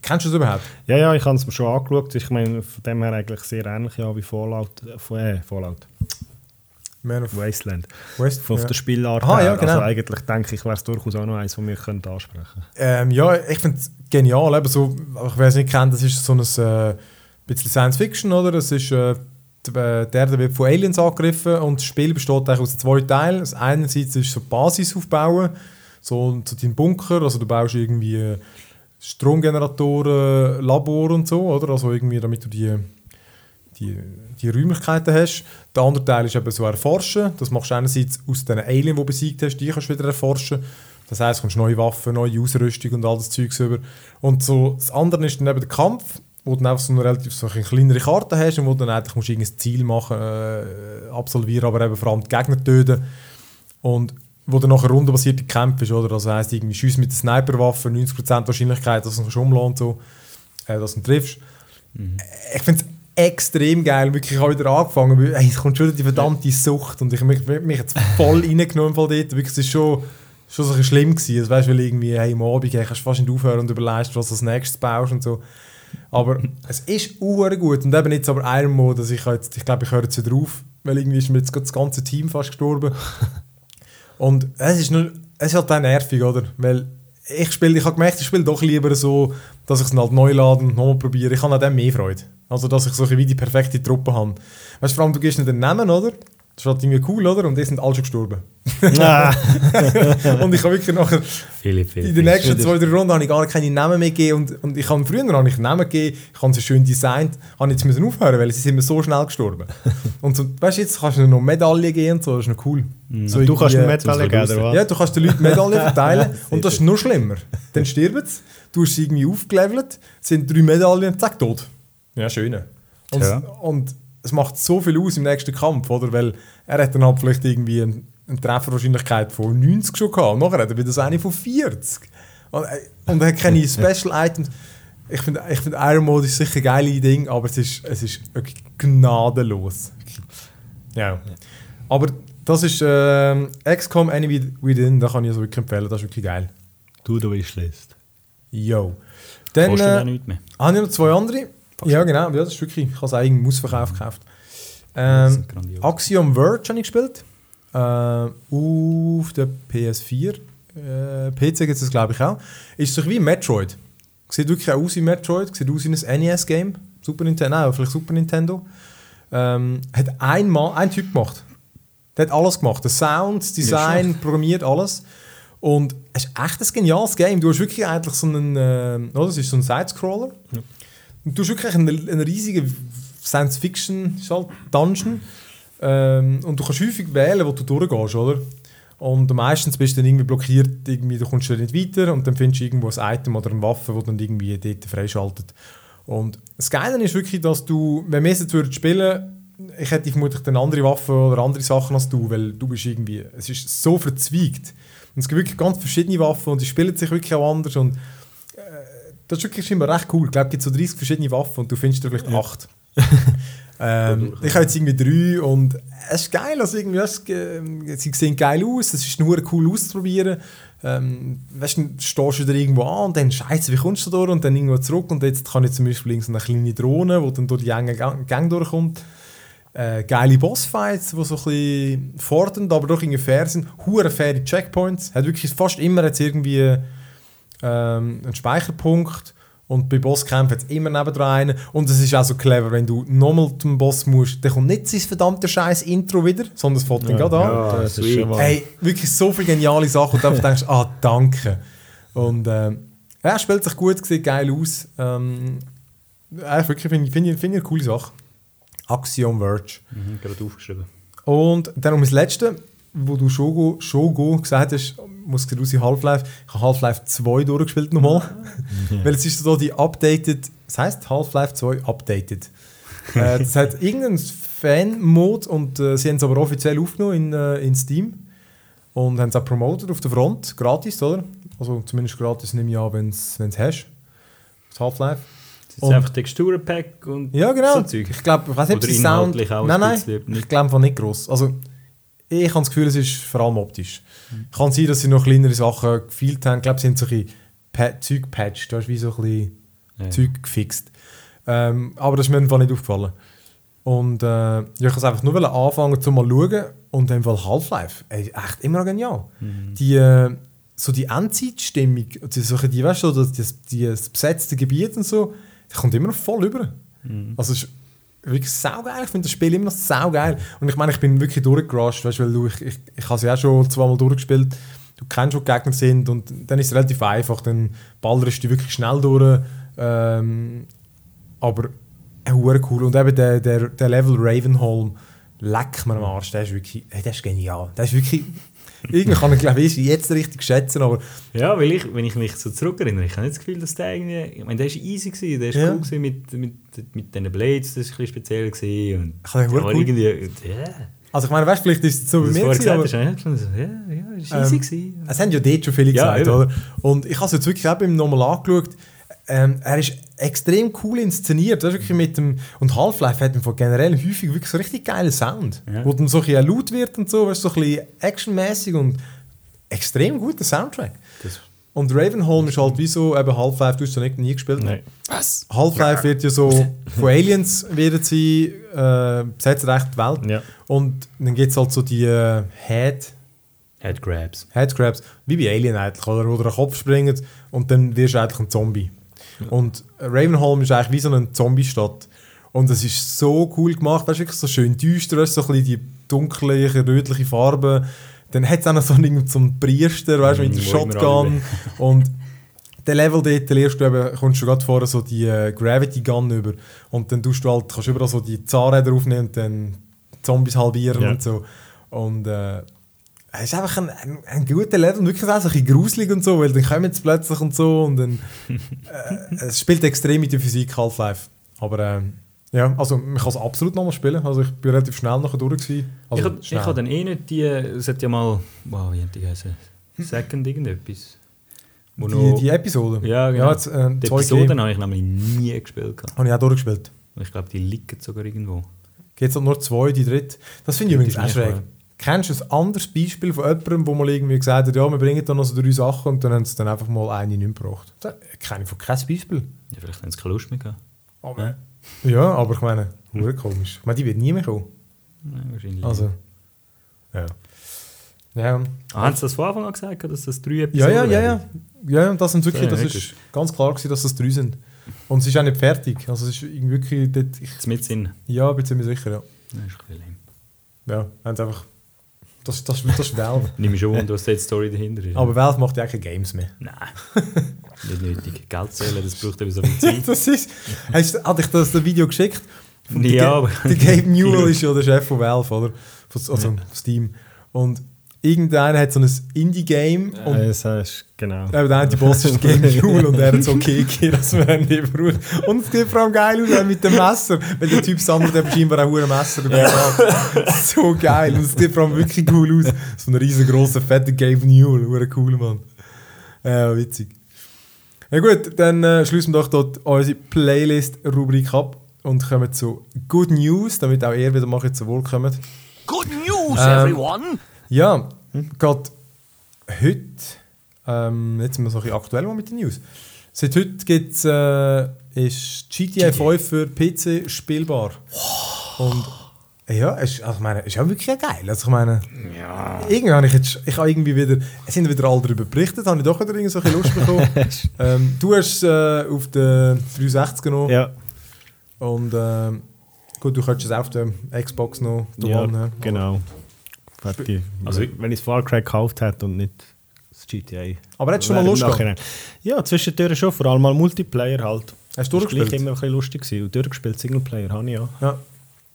kennst du das überhaupt? Ja, ja, ich habe es mir schon angeschaut. Ich meine, von dem her eigentlich sehr ähnlich ja, wie Fallout. Äh, äh, Fallout. Man of Wasteland. West? Von ja. der Spielart Aha, ja, genau. Also eigentlich denke ich, wäre es durchaus auch noch eins, das wir könnten ansprechen Ähm, ja, ich finde es genial. Eben so, ich weiß nicht kennt, das ist so ein äh, bisschen Science Fiction, oder? Das ist, äh, äh, die Erde wird von Aliens angegriffen und das Spiel besteht eigentlich aus zwei Teilen. Das einerseits ist so Basis aufbauen, so, so dein Bunker, also du baust irgendwie Stromgeneratoren, Labor und so, oder? Also irgendwie, damit du die, die, die Räumlichkeiten hast. Der andere Teil ist eben so erforschen. Das machst du einerseits aus den Aliens, die du besiegt hast, die kannst du wieder erforschen. Das heisst, du kommst neue Waffen, neue Ausrüstung und all das Zeugs über. Und so, das andere ist dann eben der Kampf, wo du dann einfach so eine relativ so eine kleinere Karte hast und wo du dann eigentlich musst irgendein Ziel machen, äh, absolvieren, aber eben vor allem die Gegner töten. Und wo dann nachher rundenbasierte Kämpfe ist, oder? Also heisst irgendwie, schießt mit der Sniperwaffe 90% Wahrscheinlichkeit, dass du ihn umlassen und so, äh, dass du ihn triffst. Ich finde es extrem geil. Wirklich, ich habe wieder angefangen, weil ey, es kommt schon wieder die verdammte Sucht und ich mich, mich jetzt voll reingenommen von dort. Wirklich, es ist schon, schon so ein schlimm gewesen. Also, weißt, weil irgendwie, hey, am Abend hey, kannst du fast nicht aufhören und überlegst, was du als nächstes baust und so. Aber es ist uhr gut und eben jetzt aber Mode, dass ich jetzt, ich glaube, ich höre jetzt wieder auf, weil irgendwie ist mir jetzt gerade das ganze Team fast gestorben. Und es ist, nur, es ist halt auch nervig, oder? Weil ich spiele, ich habe gemerkt, ich spiele doch lieber so, dass ich es halt neu lade und nochmal probiere. Ich habe an dem mehr Freude. Also, dass ich so wie die perfekte Truppe habe. Weißt du, vor allem, du gehst nicht den Namen, oder? Das ist halt irgendwie cool, oder? Und die sind alle schon gestorben. Ah, und ich habe wirklich nachher, Philipp, Philipp. in den nächsten zwei, drei Runden habe ich gar keine Namen mehr gegeben. Und, und ich habe früher habe ich Namen gegeben, ich habe sie schön designt, habe jetzt müssen aufhören, weil sie sind mir so schnell gestorben. und so, weißt du, jetzt kannst du noch Medaillen geben und so, das ist noch cool. So du kannst eine Medaille geben, oder was? ja, du kannst den Leuten Medaillen verteilen und das ist noch schlimmer. Dann stirben sie, du hast sie irgendwie aufgelevelt, sind drei Medaillen, zack, tot. Ja, schön. Und, Tja. und es macht so viel aus im nächsten Kampf, oder? Weil er hat dann halt vielleicht irgendwie eine, eine Trefferwahrscheinlichkeit von 90 schon gehabt. Und nachher hat er wieder so eine von 40. Und, äh, und er hat keine Special Items. Ich finde, ich find Iron Mode ist sicher ein geiles Ding, aber es ist, es ist wirklich gnadenlos. Ja. Aber das ist ähm, XCOM Enemy Within, da kann ich also wirklich empfehlen, das ist wirklich geil. Du, du Wishlist. Yo. Dann Kostet auch äh, nichts mehr. habe ich noch zwei andere. Ja, genau, ja, das ist wirklich, ich habe es eigentlich im Ausverkauf gekauft. Das Ähm. Axiom Verge habe ich gespielt. Äh, auf der PS4. Äh, PC gibt es das, glaube ich, auch. Ist so wie Metroid. Sieht wirklich auch aus wie Metroid. Sieht aus wie ein NES-Game. Super Nintendo, nein, vielleicht Super Nintendo. Ähm, hat ein, Mann, ein Typ gemacht. Der hat alles gemacht. Der Sound, das Design, programmiert alles. Und es ist echt ein geniales Game. Du hast wirklich eigentlich so einen, äh, oder? es ist so ein Sidescroller. Und du hast wirklich einen, einen riesigen Science-Fiction-Dungeon. Ähm, und du kannst häufig wählen, wo du durchgehst, oder? Und meistens bist du dann irgendwie blockiert, irgendwie, du kommst dann nicht weiter und dann findest du irgendwo ein Item oder eine Waffe, die dann irgendwie dort freischaltet. Und das Geile ist wirklich, dass du, wenn wir jetzt würden spielen ich hätte vermutlich dann andere Waffen oder andere Sachen als du, weil du bist irgendwie, es ist so verzweigt. Und es gibt wirklich ganz verschiedene Waffen und die spielen sich wirklich auch anders und das ist wirklich immer recht cool. Ich glaube, es gibt so 30 verschiedene Waffen und du findest da vielleicht acht. ähm, ich habe jetzt irgendwie drei und es ist geil, also irgendwie, es, äh, sie sehen geil aus, es ist nur cool auszuprobieren. Ähm, weißt du, stehst du da irgendwo an und dann scheiße, wie kommst du da durch und dann irgendwo zurück und jetzt kann ich zum Beispiel so eine kleine Drohne, die dann durch die engen Gang, Gang durchkommt. Äh, geile Bossfights, die so ein bisschen fordernd, aber doch irgendwie fair sind. Hure faire Checkpoints. Hat wirklich fast immer jetzt irgendwie ähm, einen Speicherpunkt. Und bei Bosskämpfen hat es immer nebendran einen. Und es ist auch so clever, wenn du nochmal zum Boss musst, dann kommt nicht sein verdammte scheiß Intro wieder, sondern es fällt dann gerade an. Ja, das ist schon mal. Hey, wirklich so viele geniale Sachen und dann denkst du, ah, danke. Und ähm, ja, spielt sich gut, sieht geil aus. Ähm, ja, wirklich finde ich, finde ich eine coole Sache. Axiom Verge. Mhm, gerade aufgeschrieben. Und dann um das Letzte, wo du Shogo, Shogo gesagt hast, muss raus in Half-Life. Ich habe Half-Life 2 durchgespielt nochmal. Weil es ist so die updated, das heißt Half-Life 2 updated. äh, das hat irgendeinen Fan-Mode und äh, sie haben es aber offiziell aufgenommen in, äh, in Steam. Und haben es auch promotet auf der Front, gratis, oder? Also zumindest gratis nehme ich an, wenn es hast. Das Half-Life. Das Ist Und- einfach Texturenpack und Ja, genau. so Zeug. Ich glaube, ich weiß nicht, ob sie Sound... auch ein Nein, nein, ich glaube einfach nicht gross. Also, ich habe das Gefühl, es ist vor allem optisch. Kann sein, dass sie noch kleinere Sachen gefehlt haben. Ich glaube, sie haben so ein bisschen Zeug gepatcht. Du hast wie so ein bisschen Ja. Zeug gefixt. Ähm, aber das ist mir einfach nicht aufgefallen. Und äh, ja, ich wollte einfach nur anfangen, zu mal schauen. Und in Fall Half-Life, echt immer noch genial. Mhm. Die, äh, so die Endzeitstimmung, die, so, die, weißt du, das, das, das besetzte Gebiet und so, die kommt immer noch voll über. Mhm. Also es ist wirklich saugeil. Ich finde das Spiel immer noch saugeil. Und ich meine, ich bin wirklich durchgerusht, weißt, weil du, ich, ich, ich habe es ja auch schon zweimal durchgespielt. Du kennst, wo die Gegner sind und dann ist es relativ einfach. Dann ballerst du wirklich schnell durch. Ähm, aber äh, cool. Und eben der, der, der Level Ravenholm, leck mir am Arsch, der ist wirklich, der ist genial. Der ist wirklich, irgendwie kann ich glaube ich jetzt richtig schätzen, aber Ja, weil ich, wenn ich mich so zurückerinnere, ich habe nicht das Gefühl, dass der irgendwie... Ich meine, der war easy, gewesen, der war Ja. cool gewesen mit, mit, mit diesen Blades, das war ein bisschen speziell. Gewesen und, Ich aber cool. irgendwie... Ja, also ich meine, weißt, vielleicht ist es so wie mir gewesen, aber hast, ja, ja, das war easy. Ähm, gewesen. Es haben ja dort schon viele Ja, gesagt, eben. oder? Und ich habe es jetzt wirklich auch beim nochmal angeschaut. Ähm, er ist extrem cool inszeniert. Das ist wirklich mit dem, und Half-Life hat von generell häufig wirklich so richtig geilen Sound. Ja. Wo dann so ein bisschen laut wird und so, weißt, du, so ein bisschen actionmäßig und extrem guter Soundtrack. Das, Und Ravenholm ist halt wie so, eben Half-Life, du hast ja nicht nie gespielt. Nein. was? Half-Life wird ja so, von Aliens werden sie, äh, besetzt recht die Welt. Ja. Und dann gibt es halt so die äh, Head, Headgrabs. Headcrabs, wie bei Alien eigentlich, oder? Oder ein Kopf springt und dann wirst du eigentlich ein Zombie. Und Ravenholm ist eigentlich wie so eine Zombie-Stadt. Und es ist so cool gemacht, weißt du, wirklich so schön düster, weißt, so ein bisschen die dunkle, rötliche Farbe. Dann hat es auch noch so einen, einen Priester, weißt du, mit der Shotgun. Und der Level dort lernst du eben, kommst du gerade vorher so die äh, Gravity Gun über. Und dann tust du halt, kannst überall so die Zahnräder aufnehmen und dann Zombies halbieren Ja. und so. Und äh, es ist einfach ein, ein, ein guter Level und wirklich auch so ein bisschen gruselig und so, weil dann kommen sie plötzlich und so und dann äh, es spielt extrem mit der Physik Half-Life. Aber ähm, ja, also man kann es absolut nochmal spielen. Also ich bin relativ schnell nachher durch gewesen. Also, ich habe hab dann eh nicht die... Es hat ja mal... Wow, wie hat die geheißen? Second irgendetwas. Wo noch, die, die Episode. Ja, genau. Ja, jetzt, äh, die Episoden habe ich nämlich nie gespielt. habe ich auch durchgespielt. Ich glaube, die liegen sogar irgendwo. Geht halt nur zwei, die dritte. Das finde ich übrigens auch schräg. mal. Kennst du ein anderes Beispiel von jemandem, wo mal irgendwie gesagt hat, ja, wir bringen dann noch so drei Sachen und dann haben sie dann einfach mal eine nicht gebracht? Da kenne ich von kein Beispiel. Ja, vielleicht haben sie keine Lust mehr gehabt. Aber, ja, aber ich meine, hure komisch. Ich meine, die wird nie mehr kommen. Nein, wahrscheinlich Also, nicht. ja. Ja, Ah, haben sie das von Anfang an gesagt, dass das drei ja, Episoden ja, ja. werden? Ja, ja das sind wirklich, Ja, das ja, ist ganz klar gewesen, dass das drei sind. Und es ist auch nicht fertig. Also es ist irgendwie wirklich, dort, ich, mit Sinn. ja, bin ziemlich sicher, ja. Das ist ein bisschen lame. Ja, haben sie einfach, das, das, das ist Valve. Nimm schon wunder, was da die Story dahinter ist. aber Valve macht ja keine Games mehr. Nein. nicht nötig. Geld zählen, das braucht eben so viel Zeit. das ist, hast, du- hat ich das, das Video geschickt? Ja, aber- der Gabe Newell ist ja der Chef von Valve, oder? Von- Also Steam. Und irgendeiner hat so ein Indie-Game und Äh, das heißt, genau. eben der eine Boss ist Newell und er hat so okay gegeben, dass man ihn nicht braucht. Und es sieht vor allem geil aus mit dem Messer, weil der Typ sammelt eben scheinbar auch ein Messer hat. So geil. Und es sieht vor allem wirklich cool aus. So ein riesengroßer, fetter Gabe Newell. Cool, Mann. Ja, witzig. Ja gut, dann äh, schließen wir doch dort unsere Playlist-Rubrik ab und kommen zu Good News, damit auch ihr wieder mal zu Wohl kommt. Good news, Ähm, everyone! Ja, gerade heute, ähm, jetzt sind wir so ein bisschen aktuell mit den News. Seit heute gibt's, äh, ist GTA 5 für PC spielbar. Und ja, es, also ich meine, ist auch wirklich geil. Also ich meine, irgendwie habe ich jetzt, ich habe irgendwie wieder, es sind wieder alle darüber berichtet, habe ich doch wieder irgendwie so ein Lust bekommen. ähm, du hast es äh, auf der 360 genommen Ja, und ähm, gut, du könntest es auch auf der Xbox noch ja ja, ne? genau. Fertig. Also- wenn ich das Far Cry gekauft hätte und nicht das GTA. Aber hättest du schon mal Lust gehabt? Ja, zwischendurch schon, vor allem mal Multiplayer halt. Hast du Das war durchgespielt? immer ein bisschen lustig. Gewesen. Und durchgespielt, Singleplayer habe ich ja. Ja.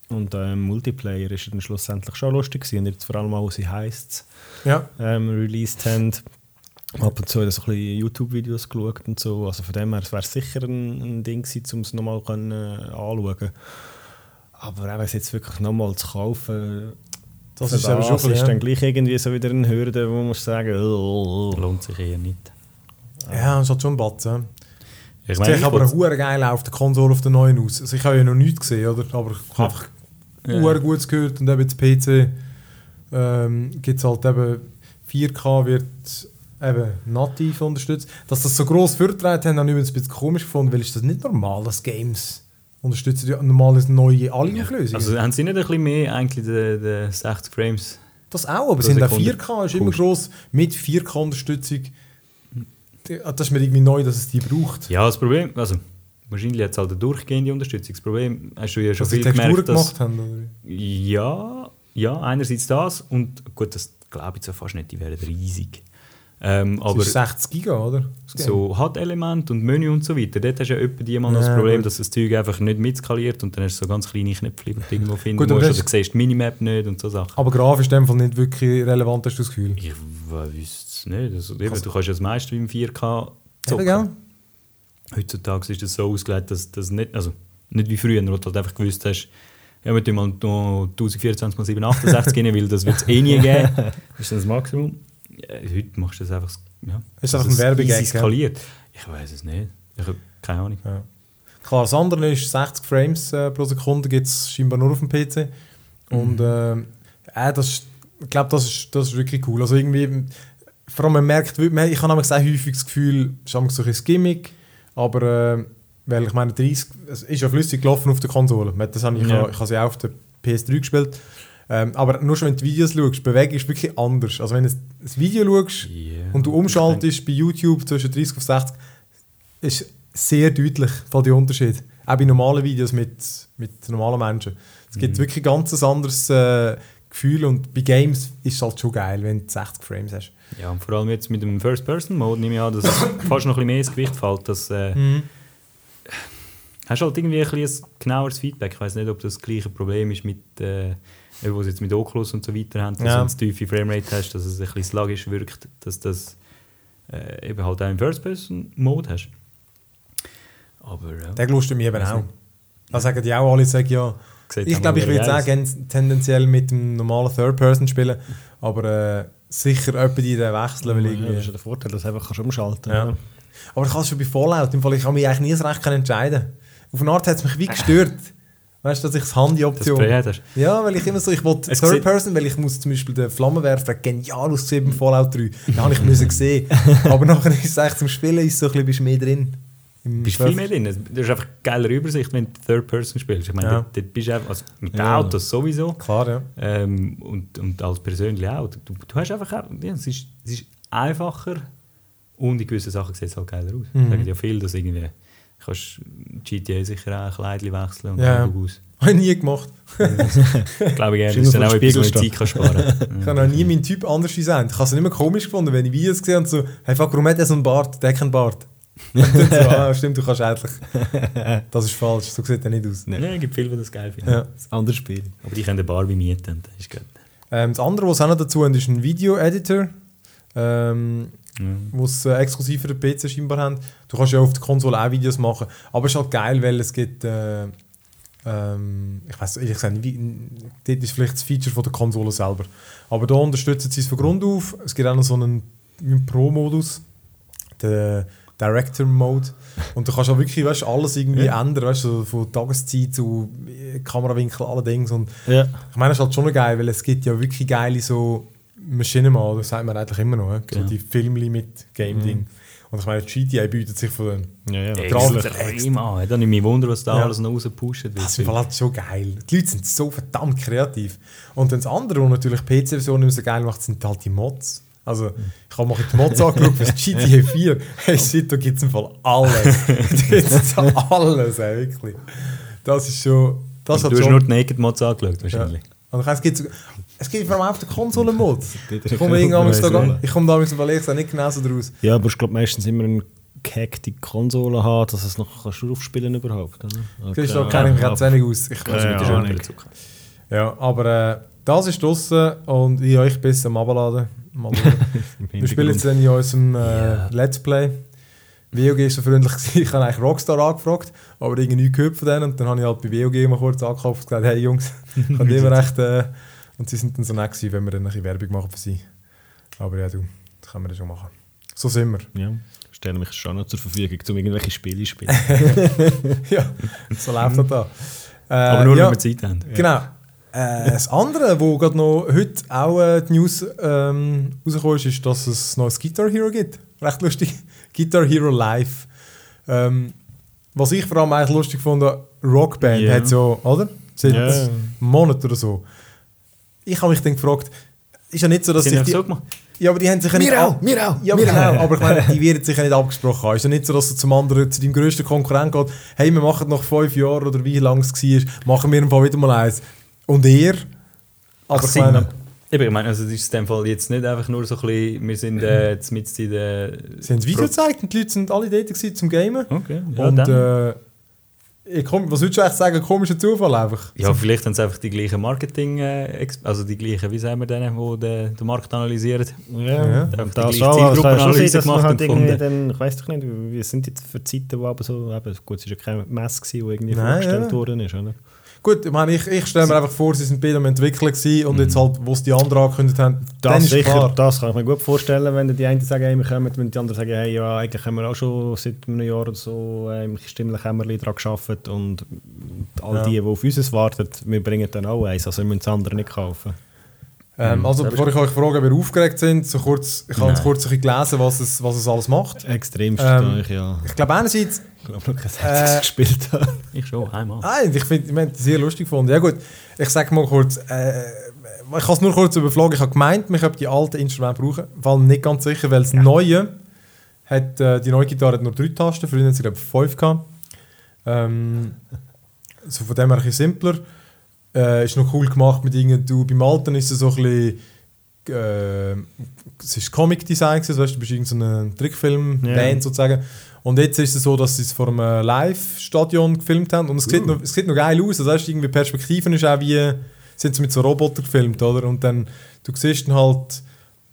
Und ähm, Multiplayer ist dann schlussendlich schon lustig gewesen. Und jetzt vor allem auch, wo sie Heists Ja. ähm, released haben. Ab und zu habe ich so ein bisschen YouTube-Videos geschaut und so. Also von dem her, es wäre sicher ein, ein Ding gewesen, um es nochmal können, äh, anschauen Aber auch es jetzt wirklich nochmal zu kaufen, Das ist aber schon bisschen, dann gleich irgendwie so wieder eine Hürde, wo man muss sagen, oh, oh, oh. Lohnt sich eher nicht. Ja, das ist halt schon ein Batzen. Ich ich aber will's- hure geil auf der Konsole auf der neuen aus. Also ich habe ja noch nichts gesehen, oder? Aber ich habe einfach Ja. Gutes gehört und eben das PC ähm, gibt es halt eben 4K wird eben nativ unterstützt. Dass das so gross vorgetragen haben, habe ich ein bisschen komisch gefunden, weil ist das nicht normal, dass Games unterstützen ja normales neue alle Auflösungen. Also haben sie nicht ein bisschen mehr eigentlich die, die 60 Frames? das auch, aber sind auch Sekunde 4K, ist immer pusht. gross mit 4K-Unterstützung. Das ist mir irgendwie neu, dass es die braucht. Ja, das Problem, also wahrscheinlich hat es halt eine durchgehende Unterstützung. Das Problem hast du ja schon Dass viel Texturen gemerkt, dass... gemacht haben. Oder? Ja, ja, einerseits das und gut, das glaube ich zwar fast nicht, die wären riesig. Ähm, Aber aber ist 60 Giga, oder? Das so HUD-Element und Menü und so weiter, dort hast du ja etwa die mal noch das Ja, Problem, dass das Zeug einfach nicht mitskaliert und dann hast du so ganz kleine Knöpfe, die du irgendwo finden Gut, musst das- oder siehst die Minimap nicht und so Sachen. Aber grafisch in dem Fall nicht wirklich relevant, hast du das Gefühl? Ich wüsste es nicht. Also, eben, du kannst ja das meiste im 4K Eben, gell? Heutzutage ist das so ausgelegt, dass das nicht, also nicht wie früher, wo du halt einfach gewusst hast, ja, wir tun mal noch 1024 x 768 rein, weil das wird es eh nie geben. Das ist das Maximum. Ja, heute machst du das einfach, ja, Ist einfach ein es Werbegag, skaliert. Ich weiß es nicht. Ich habe keine Ahnung. Ja. Klar, das andere ist 60 Frames äh, pro Sekunde gibt es scheinbar nur auf dem PC. Und äh, äh, das, ich glaube, das ist, das ist wirklich cool. Also irgendwie, vor allem man merkt, ich habe nämlich sehr häufig das Gefühl, es ist so ein bisschen Gimmick, aber äh, weil ich meine, 30, es ist ja flüssig gelaufen auf der Konsole. Das habe ich, Ja. ich habe sie auch auf der PS3 gespielt. Ähm, aber nur schon, wenn du Videos schaust, Bewegung ist wirklich anders. Also wenn du ein Video schaust, Yeah. und du umschaltest bei YouTube zwischen 30 auf 60, ist sehr deutlich der Unterschied. Auch bei normalen Videos mit, mit normalen Menschen. Es gibt wirklich ganz ein anderes äh, Gefühl und bei Games ist es halt schon geil, wenn du 60 Frames hast. Ja, und vor allem jetzt mit dem First-Person-Mode nehme ich an, dass fast noch ein bisschen mehr ins Gewicht fällt. Dass, äh, hast du halt irgendwie ein, ein genaueres Feedback. Ich weiß nicht, ob das das gleiche Problem ist mit, äh, eben, was sie jetzt mit Oculus und so weiter haben, dass Ja. du eine tiefe Framerate hast, dass es ein bisschen sluggish wirkt, dass das äh, eben halt auch im First-Person-Mode hast. Aber ja, Der lustet mich eben auch. Da sagen die auch alle, sagen ja, sieht ich glaube, ich würde auch tendenziell mit dem normalen Third-Person spielen, aber äh, sicher jemanden die den wechseln, weil Ja, irgendwie... das ist ja der Vorteil, dass du einfach kannst umschalten Ja. kannst. Aber ich kann es schon bei Fallout, im Fall, ich kann mich eigentlich nie so recht entscheiden. Auf eine Art hat es mich wie gestört. Weißt du, dass ich das Handy-Option... Ja, weil ich immer so, ich wollte Third Person, weil ich muss zum Beispiel den Flammenwerfer genial ausgesehen beim Fallout 3. Den habe ich müssen sehen. Aber nachher ist es eigentlich zum Spielen ist so ein bisschen, bist mehr drin. Bist viel mehr drin. Du hast einfach eine geilere Übersicht, wenn du Third Person spielst. Ich meine, Ja. dort, dort bist du einfach, also mit den Ja. Autos sowieso. Klar, ja. Ähm, und, und als persönlich auch. Du, du hast einfach, auch- ja, es, ist, es ist einfacher und in gewissen Sachen sieht es halt geiler aus. Mhm. Sagen ja viel, dass irgendwie kannst GTA sicher auch ein Kleidchen wechseln und Ja. dann aus. Habe ich nie gemacht. Ich glaube gerne, dass dann auf auch etwas, wo ich Spiegel Zeit kann sparen Ich habe noch nie meinen Typ anders designt. Ich habe es nicht mehr komisch gefunden, wenn ich Videos gesehen habe und so, hey, fuck, warum hat er so einen Bart? Der hat keinen Bart. Dann so, ah, stimmt, du kannst eigentlich. Das ist falsch, so sieht er nicht aus. Ja, es gibt viele, die das geil finden. Ja. Das andere Spiel. Aber die können eine Barbie mieten, das ist gut. Ähm, das andere, was auch noch dazu haben, ist ein Video-Editor. Ähm, Ja. wo es äh, exklusiv für den PC scheinbar haben. Du kannst ja auf der Konsole auch Videos machen, aber es ist halt geil, weil es gibt, äh, ähm, ich weiß ehrlich gesagt nicht, dort ist vielleicht das Feature von der Konsole selber. Aber da unterstützen sie es von Grund auf. Es gibt auch noch so einen, einen Pro-Modus, den Director-Mode. Und du kannst auch wirklich weißt, alles irgendwie ändern, weißt, so von Tageszeit zu äh, Kamerawinkel, alle Dinge. Und Ja. ich meine, das ist halt schon geil, weil es gibt ja wirklich geile so Maschinenmal, das sagt man eigentlich immer noch, so Ja. die Filmli mit Game-Ding. Und ich meine, GTA bietet sich von den... Ja, ja. Extrem an. Dann nicht mehr Wunder, was da Ja. alles noch rauspusht wird. Das ist halt schon geil. Die Leute sind so verdammt kreativ. Und dann das andere, was natürlich PC-Version nicht so geil macht, sind halt die Mods. Also, ich habe mal die Mods angeschaut für das GTA 4. Hey, shit, da gibt es im Fall alles. da gibt es alles, ey, wirklich. Das ist schon... Das du hat hast schon nur die Naked Mods angeschaut, wahrscheinlich. Und es gibt, es gibt vor allem auf der Konsole Mods. Dort ist Ich komme irgendwann da, nicht. ich komme da mit Verleg nicht genau so draus. Ja, aber ich glaube meistens immer eine gehackte Konsole haben, dass es noch kannst du aufspielen überhaupt. Oder? Christoph kenne ich mich jetzt auch nicht aus. Ich Ja, ja, Schön nicht. ja, aber äh, das ist draussen und ich euch bis am Abladen. Wir spielen jetzt dann in unserem äh, Ja. Let's Play. WOG ist so freundlich gewesen. Ich habe eigentlich Rockstar angefragt, aber irgendwie nichts gehört von denen. Und dann habe ich halt bei WOG mal kurz angekauft und gesagt, hey Jungs, könnt ihr mir recht... Äh, und sie sind dann so nett gewesen, wenn wir dann ein bisschen Werbung machen für sie. Aber ja, du, das können wir dann schon machen. So sind wir. Ja. Stelle mich schon noch zur Verfügung, um irgendwelche Spiele zu spielen. ja, so läuft das da. Äh, Aber nur, ja, wenn wir Zeit haben. Genau. Äh, das andere, wo gerade noch heute auch äh, die News ähm, rausgekommen ist, ist, dass es noch ein Guitar Hero gibt. Recht lustig. Guitar Hero Live. Ähm, was ich vor allem eigentlich lustig fand, Rockband Ja. hat so, oder? Seit Ja. einem Monat oder so. Ich habe mich dann gefragt, ist ja nicht so, dass Sind sich die so gemacht? ja, aber die haben sich ja nicht wir auch. ja, aber genau, aber ich meine, die werden sich ja nicht abgesprochen haben. Ist ja nicht so, dass du zum anderen, zu deinem grössten Konkurrent geht, hey, wir machen nach fünf Jahren oder wie lange es war, machen wir im Fall wieder mal eins. Und er? Aber ich sind meine, Eben, ich meine, also das ist in dem Fall jetzt nicht einfach nur so ein bisschen, wir sind äh, mit in der... sie haben das Video gezeigt und die Leute sind alle dort gewesen zum Gamen. Okay, ja, und dann. äh, ich komm, was würdest du eigentlich sagen, komischer Zufall einfach? ja, vielleicht haben sie einfach die gleichen Marketing, äh, also die gleichen, wie sagen wir denen, die den, den Markt analysieren. Ja, Ja. Die schon, aber es kann schon Zielgruppenanalyse dass man gemacht halt und irgendwie dann, ich weiß doch nicht, wie sind jetzt für Zeiten, wo aber so, eben, gut, es war ja keine Messe, gewesen, die irgendwie Nein, vorgestellt ja. worden ist, oder? Gut, ich meine, ich, ich stelle mir einfach vor, sie sind beide am entwickeln gewesen und jetzt halt, wo es die anderen angekündigt haben, dann Das ist sicher, klar. das kann ich mir gut vorstellen, wenn die einen sagen, hey, wir kommen, wenn die anderen sagen, hey, ja, eigentlich haben wir auch schon seit einem Jahr oder so äh, im stimmlichen Kämmerlein daran gearbeitet und all Ja. die, die auf uns warten, wir bringen dann auch eins, also wir müssen das andere nicht kaufen. Ähm, also, bevor ich euch frage, ob ihr aufgeregt sind, so kurz, ich habe kurz ein bisschen gelesen, was es, was es alles macht. Extremst, Ähm, ich ja. Ich glaube, einerseits Ich glaube noch kein Äh, einziges gespielt habe. Ich schon, einmal. Nein, ich finde ich mein, das sehr lustig gefunden. Ja gut, ich sage mal kurz, äh, ich habe es nur kurz überflogen. Ich habe gemeint, ich habe die alten Instrumente brauchen. Weil nicht ganz sicher, weil das neue hat, äh, die neue Gitarre hat nur drei Tasten, früher hat sie glaube ich fünf gehabt. Ähm, so von dem her ein bisschen simpler. Äh, ist noch cool gemacht mit irgendwie, du beim Alten ist es so ein bisschen, äh, es ist gewesen, weißt, du bist irgendein so eine Trickfilm-Band Ja. sozusagen. Und jetzt ist es so, dass sie es vor einem Live-Stadion gefilmt haben und es, sieht noch, es sieht noch geil aus. Also weißt, irgendwie Perspektiven ist auch wie, sind sie mit so Robotern gefilmt, oder? Und dann, du siehst dann halt,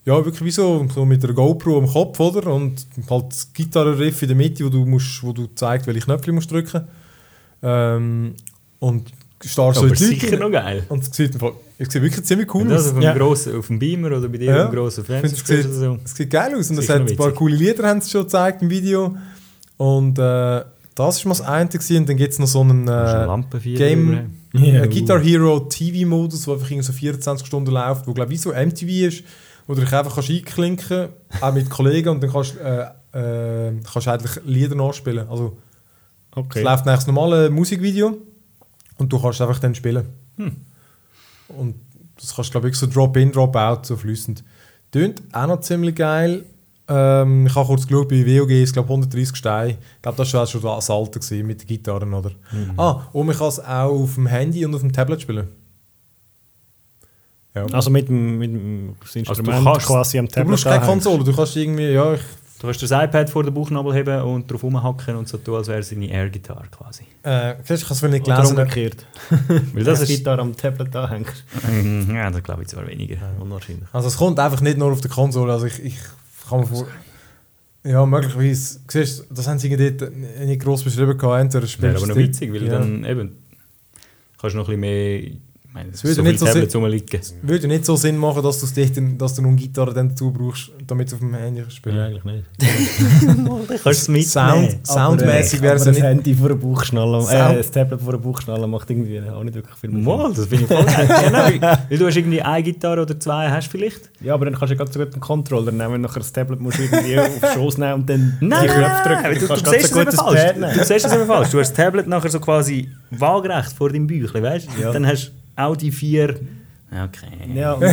ja, wirklich wie so, so mit einer GoPro am Kopf, oder? Und halt das Gitarrenriff in der Mitte, wo du, musst, wo du zeigst, welche Knöpfe du musst drücken. Ähm, und starrst so in die sicher noch geil. Und es sieht, im es sieht wirklich ziemlich cool aus. auf, dem Ja. grossen, auf dem Beamer oder bei dir Ja. dem grossen finde, es sieht, so. es sieht geil aus. Und es hat ein paar witzig. coole Lieder haben sie schon gezeigt im Video. Und äh, das war mal das eine. Gewesen. Und dann gibt es noch so einen Kannst du äh, Game- äh, Guitar Hero TV-Modus, der einfach irgendwie so 24 Stunden läuft, wo glaube ich wie so MTV ist, wo du dich einfach kannst einklinken auch mit Kollegen und dann kannst äh, äh, kannst du eigentlich Lieder nachspielen. Also es Okay. läuft nach das normale Musikvideo und du kannst einfach dann spielen. Hm. Und das kannst du glaube ich so Drop-in, Drop-out, so flüssend. Tönt auch noch ziemlich geil. Ähm, ich habe kurz geschaut, bei WOG ist glaube 130 Steine. Ich glaube, das war schon das Alter gewesen, mit den Gitarren, oder? Mhm. Ah, und man kann es auch auf dem Handy und auf dem Tablet spielen. Ja. Also mit dem, mit dem Instrument Also kannst- quasi am du Tablet brauchst keine. Konsole, du kannst irgendwie, ja, ich, Du kannst das iPad vor den Bauchnabel haben und drauf rumhacken und so tun, als wäre es deine Air-Gitarre quasi. äh, siehst du, ich habe es nicht Oder gelesen. umgekehrt. Weil Das das ist... Gitarre am Tablet anhängst. Ja, das glaube ich zwar weniger. Unwahrscheinlich. Also es kommt einfach nicht nur auf der Konsole, also ich, ich kann mir vor... Ja, möglicherweise. Siehst du, das haben sie dort nicht gross beschrieben gehabt. Entweder Wäre spielst aber noch witzig, weil ja. dann eben... Kannst du noch ein bisschen mehr... Meine, es würde so nicht so Tablets rumliegen. Würde nicht so Sinn machen, dass, dort, dass du eine Gitarre dann dazu brauchst, damit du auf dem Handy spielen Ja, eigentlich nicht. Kannst du es mitnehmen? Sound, soundmäßig wäre es ja nicht... das Handy vor der Bauchschnalle, Sound- äh, das Tablet vor der Bauchschnalle macht irgendwie auch nicht wirklich viel. Mal, das bin ich voll ja, weil, du hast irgendwie eine Gitarre oder zwei hast vielleicht. Ja, aber dann kannst du ja ganz so gut einen Controller nehmen, wenn du nachher das Tablet musst du irgendwie auf den Schoß nehmen und dann Nein, die Knöpfe drücken. nein, du, du, kannst du siehst es falsch. Du siehst es eben falsch. Du hast das Tablet nachher so quasi waagerecht vor deinem Bäuchlein, weißt du? Ja. Dann hast die vier... Okay. Ja. Okay.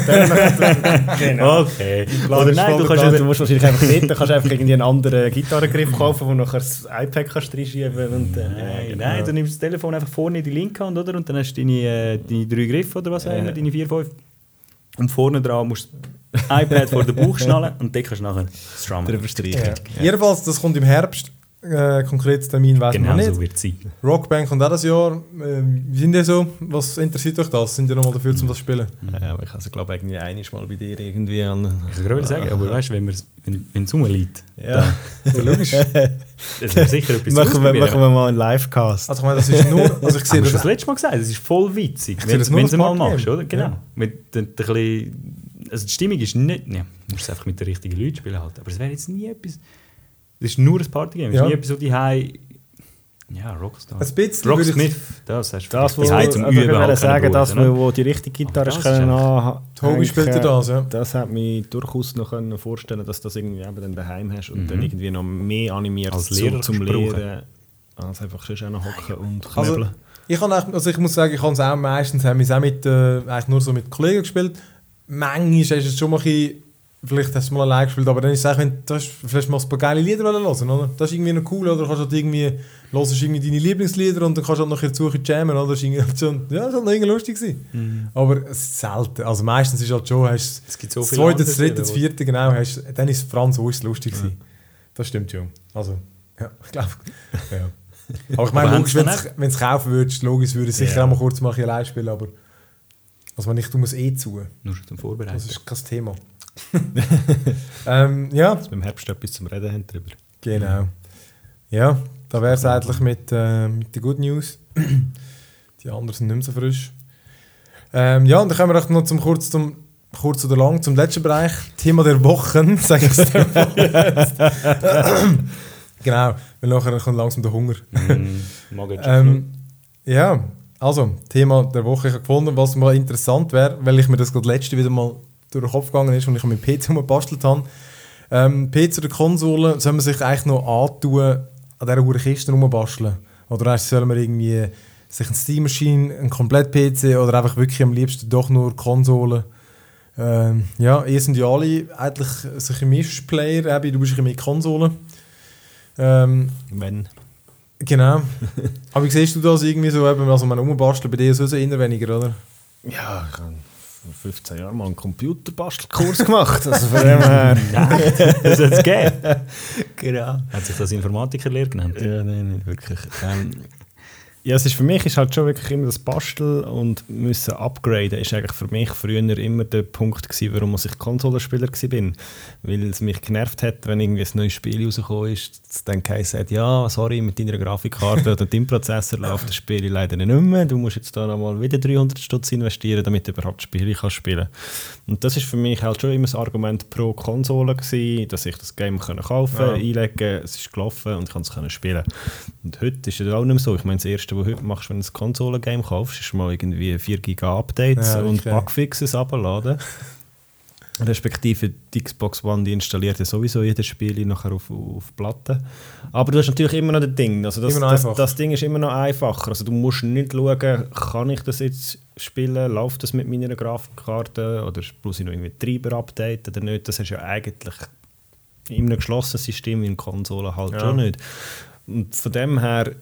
Oder Oder nein, du kannst du musst wahrscheinlich einfach dort, dann kannst du einfach irgendwie einen anderen Gitarrengriff kaufen, wo du nachher das iPad kannst reinschieben und äh, Nein, nein, du nimmst das Telefon einfach vorne in die linke Hand, oder? Und dann hast du deine, äh, deine drei Griffe oder was auch immer, deine vier, fünf. Und vorne dran musst du das iPad vor den Bauch schnallen und dann kannst du nachher das Strummen. drüber streichen. Ja. Jedenfalls, das kommt im Herbst. Äh, konkretes Termin weiß Genau man nicht. so wird es sein. Rockband kommt auch das Jahr. Äh, wie sind die so? Was interessiert euch das? Sind die nochmal dafür, um das zu spielen? Ja, aber ich es, glaube irgendwie einiges Mal bei dir irgendwie an... Ich kann gerade sagen, aber weißt du, wenn es wenn, rumliegt, Ja. Ja, logisch. das wäre sicher etwas machen, wir, machen wir mal einen Livecast. Also ich meine, das ist nur... Also ich sehe das... das letzte Mal gesagt, das ist voll witzig, sehe wenn das du es mal machst, oder? Genau. Ja. Mit ein bisschen also die Stimmung ist nicht, ja, du musst es einfach mit den richtigen Leuten spielen halt, aber es wäre jetzt nie etwas, das ist nur ein Partygame, es Ja. ist nie etwas, wo die Hause, ja, Rockstar. Ein bisschen ich- Rocksmith, das hast du Das, wo, die Hause zum ich Üben halt sagen, das, brauchen, wo, die richtige Gitarre Das ist ist können einfach- Tobi spielt das, ja. Das hat mich durchaus noch können vorstellen, dass du das irgendwie eben dann daheim hast und Mhm. dann irgendwie noch mehr animiert Als Lehrer zum brauchen. Lehren, als einfach sonst auch noch hocken und Also, knebeln. ich, kann echt, also ich muss sagen, ich habe es auch meistens haben wir es auch mit, äh, eigentlich nur so mit Kollegen gespielt. Manchmal hast du es schon mal ein bisschen, vielleicht hast du mal allein gespielt, aber dann ist es auch, wenn du hast vielleicht mal ein paar geile Lieder hören oder? Das ist irgendwie noch cool, oder? Du kannst halt irgendwie, hörst irgendwie deine Lieblingslieder und dann kannst du halt nachher suchen jammen, oder? Das ist irgendwie schon, ja, das ist halt noch irgendwie lustig gewesen. Mhm. Aber es ist selten, also meistens ist halt schon, hast Es gibt so das zweite, das dritte, das vierte, genau, hast, dann ist es vor allem so ist es lustig gewesen. Das stimmt schon. Also, ja, ich glaube, ja. Aber ich meine, Aber logisch, wenn du es kaufen würdest, logisch würde ich sicher Ja. auch mal kurz mal ein allein spielen, aber also wenn ich tu muss eh zu, Nur schon zum Vorbereiten. das ist kein Thema. ähm, ja, Dass wir im Herbst etwas zum Reden haben drüber. genau. Ja, da wäre es eigentlich mit, äh, mit den Good News. Die anderen sind nicht mehr so frisch. Ähm, ja, und dann kommen wir noch zum kurz, zum, kurz oder lang zum letzten Bereich. Thema der Wochen, sage ich es jetzt. genau, weil nachher kommt langsam der Hunger. Schon Ähm, ja, also, Thema der Woche. Ich habe gefunden, was mal interessant wäre, weil ich mir das gerade letzte wieder mal durch den Kopf gegangen ist und ich mit PC gebastelt habe. Ähm, PC oder Konsole, soll man sich eigentlich noch antun, an dieser Uhr Kiste rumbasteln? Oder erst soll man irgendwie sich ein Steam Machine, ein komplett PC oder einfach wirklich am liebsten doch nur Konsole? Ähm, ja, ihr sind ja alle eigentlich solche Mischplayer, Abby, du bist ein bisschen mehr Konsole. Ähm, Wenn. Genau. Aber wie siehst du das irgendwie so, eben, also man umbasteln bei dir so eher weniger, oder? Ja, ich habe vor 15 Jahren mal einen Computerbastelkurs gemacht. Also von dem her. Das hat es gegeben. genau. Hat sich das Informatikerlehrer genannt? Ja, nein, nicht wirklich. Ähm, ja, es ist für mich ist halt schon wirklich immer das Basteln und müssen upgraden ist eigentlich für mich früher immer der Punkt gewesen, warum ich Konsolenspieler war. bin, weil es mich genervt hat, wenn irgendwie ein neues Spiel rausgekommen ist, dann geheißen hat, ja, sorry, mit deiner Grafikkarte oder deinem Prozessor läuft das Spiel leider nicht mehr, du musst jetzt da nochmal wieder 300 Stutz investieren, damit du überhaupt Spiele kannst spielen Und das ist für mich halt schon immer das Argument pro Konsole gewesen, dass ich das Game können kaufen Ja. einlegen, es ist gelaufen und ich kann es können spielen. Und heute ist es auch nicht mehr so. Ich meine, das Erste, was du heute machst, wenn du ein Konsolengame kaufst, ist mal irgendwie 4 Giga Updates Ja, und okay. Bugfixes abladen. Respektive die Xbox One, die installiert ja sowieso jedes Spiel nachher auf, auf Platte. Aber du hast natürlich immer noch das Ding. Also das, das, das Ding ist immer noch einfacher. Also du musst nicht schauen, kann ich das jetzt spielen, läuft das mit meiner Grafikkarte oder muss ich noch irgendwie Treiber updaten oder nicht. Das ist ja eigentlich in einem geschlossenen System wie in Konsolen halt Ja. schon nicht. Und von dem her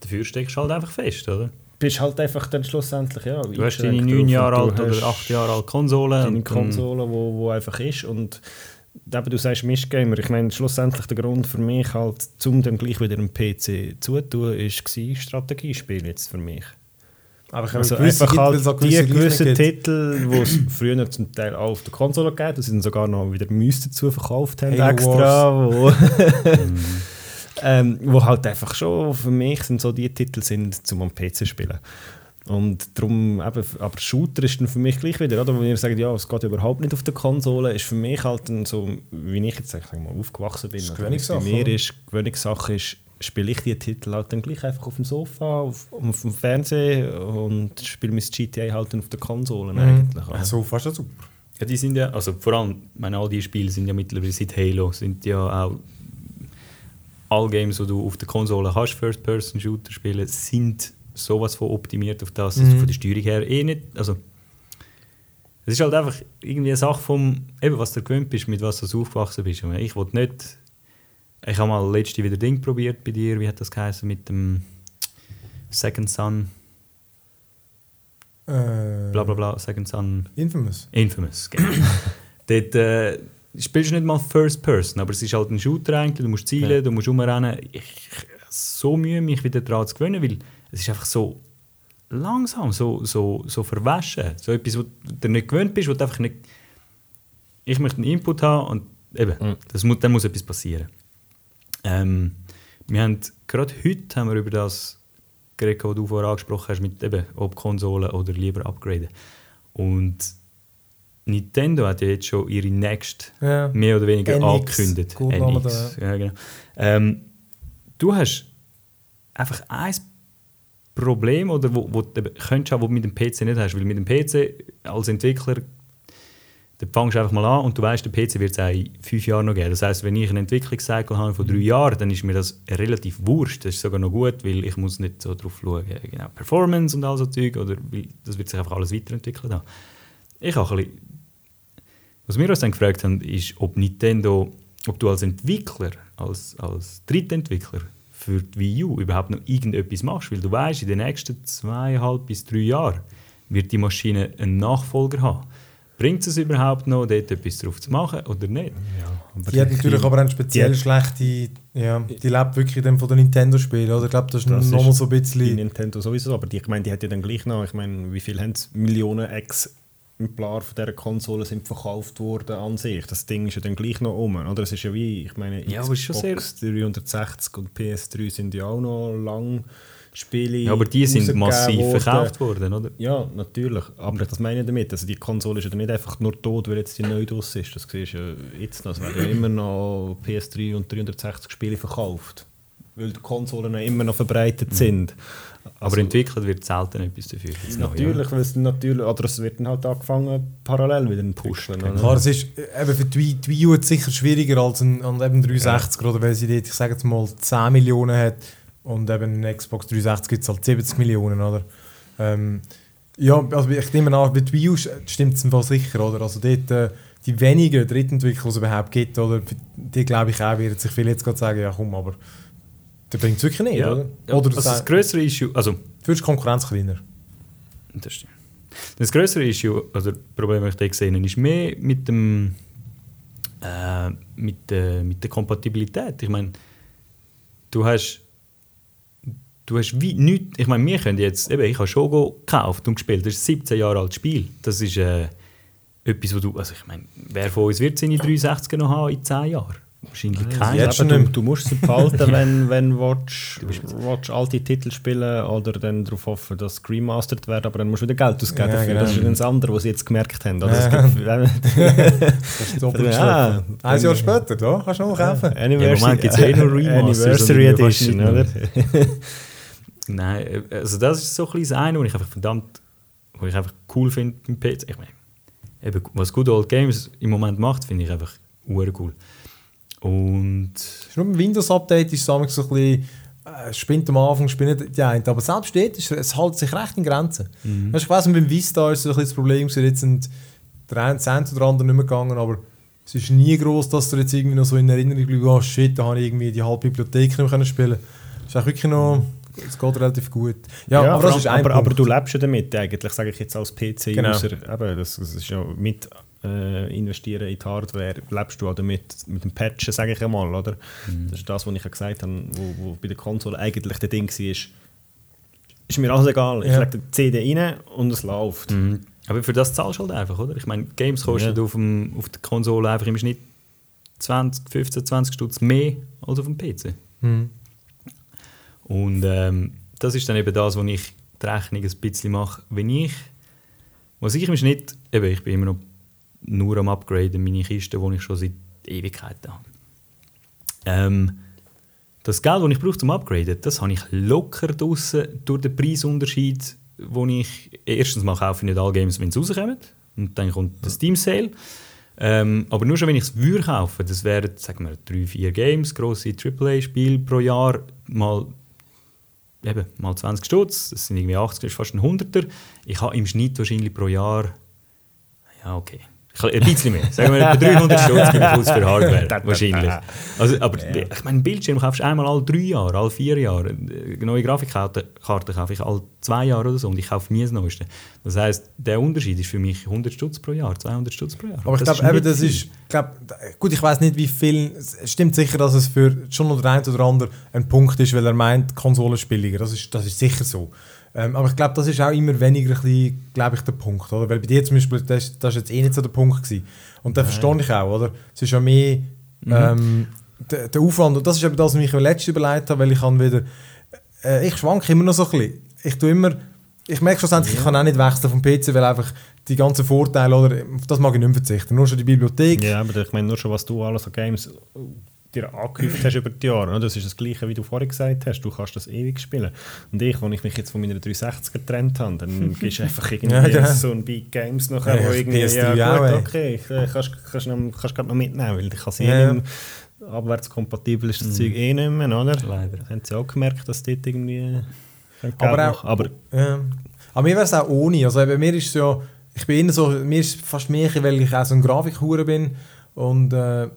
Dafür steckst du halt einfach fest, oder? Bist halt einfach dann schlussendlich ja, Du hast deine eingeschränkt 9 drauf Jahre alt oder hast 8 Jahre alt Konsole. deine und dann- Konsole, wo, wo einfach ist und eben, du sagst Mischgamer, ich meine schlussendlich der Grund für mich halt, um dann gleich wieder einen PC zuzutun, ist war Strategiespiel jetzt für mich. Aber ich Also gewisse einfach gibt, weil halt auch die gewissen. Titel, die es früher zum Teil auch auf der Konsole gegeben die sie dann sogar noch wieder Müs dazu verkauft haben Halo extra, wo. ähm, wo halt einfach schon für mich sind so die Titel sind, zum am PC zu spielen. Und darum, eben, aber Shooter ist dann für mich gleich wieder, oder? Wenn ihr sagt, ja, es geht überhaupt nicht auf der Konsole, ist für mich halt dann so, wie ich jetzt sag ich mal, aufgewachsen bin, Das ist oder wie es bei mir ist, Gewöhnungssache ist, spiele ich die Titel halt dann gleich einfach auf dem Sofa, auf, auf dem Fernsehen und spiele mein GTA halt dann auf der Konsole Mhm. eigentlich. oder? Ja, so fast super. Ja, die sind ja, also vor allem, ich meine, all die Spiele sind ja mittlerweile seit Halo, sind ja auch alle Games, die du auf der Konsole hast, First-Person-Shooter spielen, sind sowas von optimiert auf das, dass Mhm. du von der Steuerung her eh nicht, also es ist halt einfach irgendwie eine Sache vom, eben was du gewöhnt bist, mit was du aufgewachsen bist. Ich wollte nicht, ich habe mal letzte wieder Ding probiert bei dir, wie hat das geheißen, mit dem Second Son, Äh, bla bla bla, Second Son Infamous. Infamous, genau. Dort äh, spielst nicht mal First Person, aber es ist halt ein Shooter eigentlich, du musst zielen, Ja. du musst rumrennen. Ich, ich so Mühe, mich wieder daran zu gewöhnen, weil es ist einfach so langsam, so, so, so verwaschen. So etwas, wo du nicht gewöhnt bist, wo du einfach nicht... Ich möchte einen Input haben und eben, Mhm. das muss, dann muss etwas passieren. Ähm, wir haben, gerade heute haben wir über das geredet, was du vorher angesprochen hast, mit eben, ob Konsole oder lieber upgraden. Und Nintendo hat ja jetzt schon ihre nächste Ja. mehr oder weniger NX, angekündigt. gut NX, ja, genau. ähm, du hast einfach ein Problem, oder wo, wo du könntest auch, wo du mit dem PC nicht hast. Weil mit dem PC als Entwickler, da fängst du einfach mal an und du weißt, der PC wird es auch in fünf Jahren noch geben. Das heißt, wenn ich einen Entwicklungscycle habe von drei Jahren, dann ist mir das relativ wurscht. Das ist sogar noch gut, weil ich muss nicht so drauf schauen, genau, Performance und all so Zeug, oder weil das wird sich einfach alles weiterentwickeln. Haben. Ich habe ein bisschen was wir uns dann gefragt haben, ist, ob Nintendo, ob du als Entwickler, als, als Drittentwickler für die Wii U überhaupt noch irgendetwas machst, weil du weißt, in den nächsten zweieinhalb bis drei Jahren wird die Maschine einen Nachfolger haben. Bringt es überhaupt noch, dort etwas drauf zu machen oder nicht? Die hat natürlich aber eine speziell schlechte, ja, die lebt wirklich dann von den Nintendo-Spielen, oder? Ich glaube, das ist Das nochmal ist so ein Die bisschen... Nintendo sowieso, aber die, ich meine, die hat ja dann gleich noch, ich meine, wie viel haben sie? Millionen Exemplare von dieser Konsole sind verkauft worden an sich. Das Ding ist ja dann gleich noch um, oder? Es ist ja wie, ich meine, Ja, sehr- 360 und PS3 sind ja auch noch lang Spiele Ja, aber die sind massiv worden. verkauft worden, oder? Ja, natürlich. Aber das meine ich damit. Also die Konsole ist ja nicht einfach nur tot, weil jetzt die neu draus ist. Das siehst du ja jetzt noch. Es werden ja immer noch PS3 und 360 Spiele verkauft. Weil die Konsolen ja immer noch verbreitet sind. Aber Also, entwickelt wird selten etwas dafür. ja. Natürlich, weil es natürlich, oder es wird dann halt angefangen, parallel wieder zu pushen. oder? Klar, es ist äh, eben für die Wii, die Wii U jetzt sicher schwieriger als ein, an eben 360 oder weil sie dort, ich sage jetzt mal, 10 Millionen hat und eben eine Xbox 360 gibt es halt 70 Millionen, oder? Ähm, ja, also ich nehme an, bei der Wii U stimmt es im Fall sicher, oder? Also dort, äh, die wenigen Drittentwickler, die es überhaupt gibt, oder? Die glaube ich auch, werden sich viele jetzt gerade sagen, ja komm, aber der bringt es wirklich nicht, Ja. oder? Ja, Oder also das größere Issue, also du wirst Konkurrenz kleiner. Das stimmt. Das größere Issue, also das Problem, das ich da gesehen habe, ist mehr mit, dem, äh, mit, der, mit der Kompatibilität. Ich meine, du hast, du hast wie nichts, ich meine, wir können jetzt, eben, ich habe Shogo gekauft und gespielt, das ist ein 17 Jahre altes Spiel. Das ist äh, etwas, wo du, also ich meine, wer von uns wird seine 360 noch haben in 10 Jahren? Wahrscheinlich keiner. jetzt Aber du, du musst sie behalten, wenn, wenn willst, willst alte Titel spielen oder dann darauf hoffen, dass sie remastered werden, aber dann musst du wieder Geld ausgeben Ja, dafür. genau. Das ist das andere, was sie jetzt gemerkt haben. Oder? Ja. Es gibt, Das ist doppelt Ja. Ein Jahr später, da kannst du noch kaufen. Ja, im Moment gibt's eh nur Remasters Anniversary und fast Edition, oder? Nein, äh, also das ist so ein das eine, was ich einfach verdammt, was ich einfach cool finde beim PC. Ich meine, eben, was Good Old Games im Moment macht, finde ich einfach cool. Und Nur beim Windows-Update ist es so ein bisschen, äh, spinnt am Anfang, spinnt die eine. Aber selbst dort, ist, es hält sich recht in Grenzen. Mhm. Weißt, ich weiss, beim Vista ist so ein das Problem, jetzt sind der eine, das eine oder andere nicht mehr gegangen, aber es ist nie groß, dass du jetzt irgendwie noch so in Erinnerung bleibst, oh shit, da habe ich irgendwie die halbe Bibliothek nicht mehr können spielen Es ist eigentlich wirklich noch, es geht relativ gut. Ja, Ja, aber das aber, aber Punkt. du lebst ja damit eigentlich, sage ich jetzt als PC-User. Genau. Eben, das, das ist ja mit äh, investieren in die Hardware, lebst du auch damit, mit dem Patchen, sage ich einmal, oder? Das ist das, was ich ja gesagt habe, wo, wo bei der Konsole eigentlich der Ding war, ist, ist mir alles egal. Ich Ja. lege die CD rein und es läuft. Mhm. Aber für das zahlst du halt einfach, oder? Ich meine, Games kosten Ja. auf, dem, auf der Konsole einfach im Schnitt 20, 15, 20 Stutz mehr als auf dem PC. Mhm. Und ähm, das ist dann eben das, wo ich die Rechnung ein bisschen mache. Wenn ich, was ich im Schnitt, eben, ich bin immer noch nur am Upgraden, meine Kiste, die ich schon seit Ewigkeiten habe. Ähm, das Geld, das ich brauche zum Upgraden, das habe ich locker draussen durch den Preisunterschied, wo ich erstens mal kaufe ich nicht alle Games, wenn sie rauskommen und dann kommt das Steam Sale. Ähm, aber nur schon, wenn ich es würde kaufen, das wären, sagen wir, drei, vier Games, grosse AAA-Spiele pro Jahr, mal, eben, mal 20 Stutz, das sind irgendwie 80, das ist fast ein Hunderter. Ich habe im Schnitt wahrscheinlich pro Jahr, ja okay, ein bisschen mehr, sagen wir etwa 300 Stutz ich aus für Hardware, wahrscheinlich. Also, aber ich meine, einen Bildschirm kaufst du einmal alle drei Jahre, alle vier Jahre. Eine neue Grafikkarte Karte kaufe ich alle zwei Jahre oder so und ich kaufe nie das Neueste. Das heisst, der Unterschied ist für mich 100 Stutz pro Jahr, 200 Stutz pro Jahr. Aber ich glaube, das ist, glaub, gut, ich weiß nicht, wie viel, es stimmt sicher, dass es für schon noch der eine oder andere ein Punkt ist, weil er meint, Konsolen ist billiger, das ist, das ist sicher so. Ähm, aber ich glaube, das ist auch immer weniger, glaube ich, der Punkt, oder? Weil bei dir zum Beispiel, das, das ist jetzt eh nicht so der Punkt gewesen. Und den verstehe ich auch, oder? Es ist ja mehr ähm, der, der Aufwand, und das ist eben das, was ich mir letztes überlegt habe, weil ich kann wieder, äh, ich schwanke immer noch so ein bisschen. Ich tue immer, ich merke schlussendlich, ich kann auch nicht wechseln vom PC, weil einfach die ganzen Vorteile, oder, auf das mag ich nicht verzichten. Nur schon die Bibliothek. Ja, aber ich meine nur schon, was du alles an Games dir angehäuft hast über die Jahre. oder? Das ist das Gleiche, wie du vorhin gesagt hast. Du kannst das ewig spielen. Und ich, wenn ich mich jetzt von meiner 360 getrennt habe, dann gehst du einfach irgendwie Ja, genau. so ein Big Games nachher, Ja, wo irgendwie, PS3 ja gut, okay, ich, äh, kannst, kannst, noch, kannst gerade noch mitnehmen, weil ich kann Ja, eh ja. mehr, abwärtskompatibel ist das Zeug eh nicht mehr, oder? Leider. Haben sie auch gemerkt, dass dort irgendwie Geld Aber auch- aber Ja. Aber mir wäre es auch ohne. Also bei mir ist es ja, ich bin so, mir ist es fast mehr, weil ich auch so ein Grafikhure bin und äh,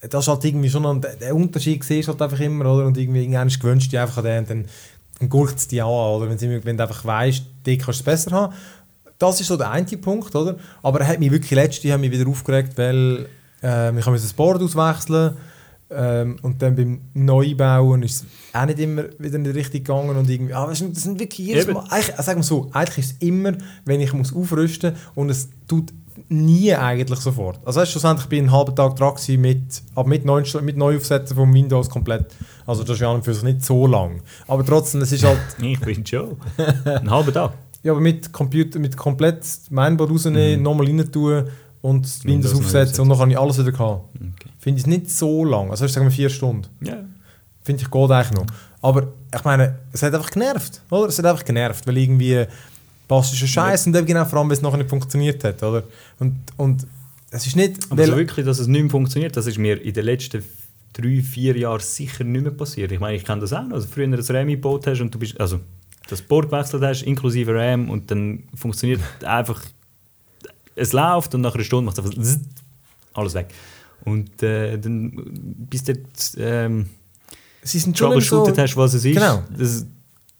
das ist halt irgendwie schon ein, der Unterschied siehst halt einfach immer, oder? Und irgendwie irgendwann gewünscht dich einfach an den, dann, dann guckt es dich an, oder? Wenn, sie, wenn du einfach weißt, die kannst du es besser haben. Das ist so der eine Punkt, oder? Aber er hat mich wirklich letzte hat mich wieder aufgeregt, weil ähm, ich habe das Board auswechseln ähm, und dann beim Neubauen ist es auch nicht immer wieder nicht richtig gegangen und irgendwie, ah, weißt du, das sind wirklich jedes. Mal, eigentlich, äh, sagen wir so, eigentlich ist es immer, wenn ich muss aufrüsten und es tut nie eigentlich sofort. Also weißt, schlussendlich bin ich einen halben Tag dran mit, aber mit, neu, mit Neuaufsetzen vom Windows komplett. Also das ist ja an und für sich nicht so lang. Aber trotzdem, es ist halt, Ich bin schon. Einen halben Tag. ja, aber mit Computer, mit komplett Mainboard rausnehmen, nochmal rein tun und Windows, Windows aufsetzen und dann kann ich alles wieder haben. Okay. Finde ich nicht so lang. Also sagen wir vier Stunden. Ja. Finde ich geht eigentlich noch. Aber ich meine, es hat einfach genervt, oder? Es hat einfach genervt, weil irgendwie passt ist ein Scheiß und eben genau vor allem, weil es nachher nicht funktioniert hat, oder? Und, und es ist nicht, Aber so wirklich, dass es nicht mehr funktioniert, das ist mir in den letzten drei, vier Jahren sicher nicht mehr passiert. Ich meine, ich kenne das auch noch. Also früher ein RAM gebaut hast und du bist, also das Board gewechselt hast, inklusive RAM und dann funktioniert einfach, es läuft und nach einer Stunde macht es einfach alles weg. Und äh, dann, bis du ähm, sie sind schon so... troubleshootet hast, was es ist, Genau. das,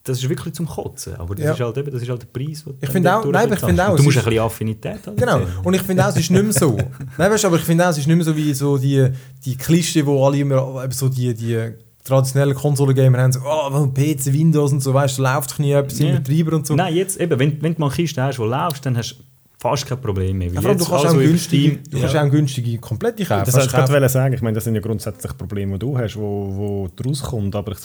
das ist wirklich zum Kotzen. Aber das, Ja. ist, halt eben, das ist halt der Preis, den du Ich finde auch- nein, ich finde auch, Du musst ist- ein bisschen Affinität haben. Genau. Und ich finde auch, es ist nicht mehr so. Nein, weißt, du, aber ich finde auch, es ist nicht mehr so wie so die, die Klischee, wo alle immer so die, die traditionellen Konsolengamer haben, so, oh, PC, Windows und so, weißt du, läuft nie etwas Ja. im Betreiber und so. Nein, jetzt eben, wenn, wenn du mal eine Kiste hast, die läufst, dann hast du fast kein Problem mehr. Weil Ja, du kannst auch was über günstige, Steam- du kannst auch eine günstige komplette kaufen. Das wollte ich gerade sagen. Ich meine, das sind ja grundsätzlich Probleme, die du hast, wo, wo daraus kommt. Aber ich,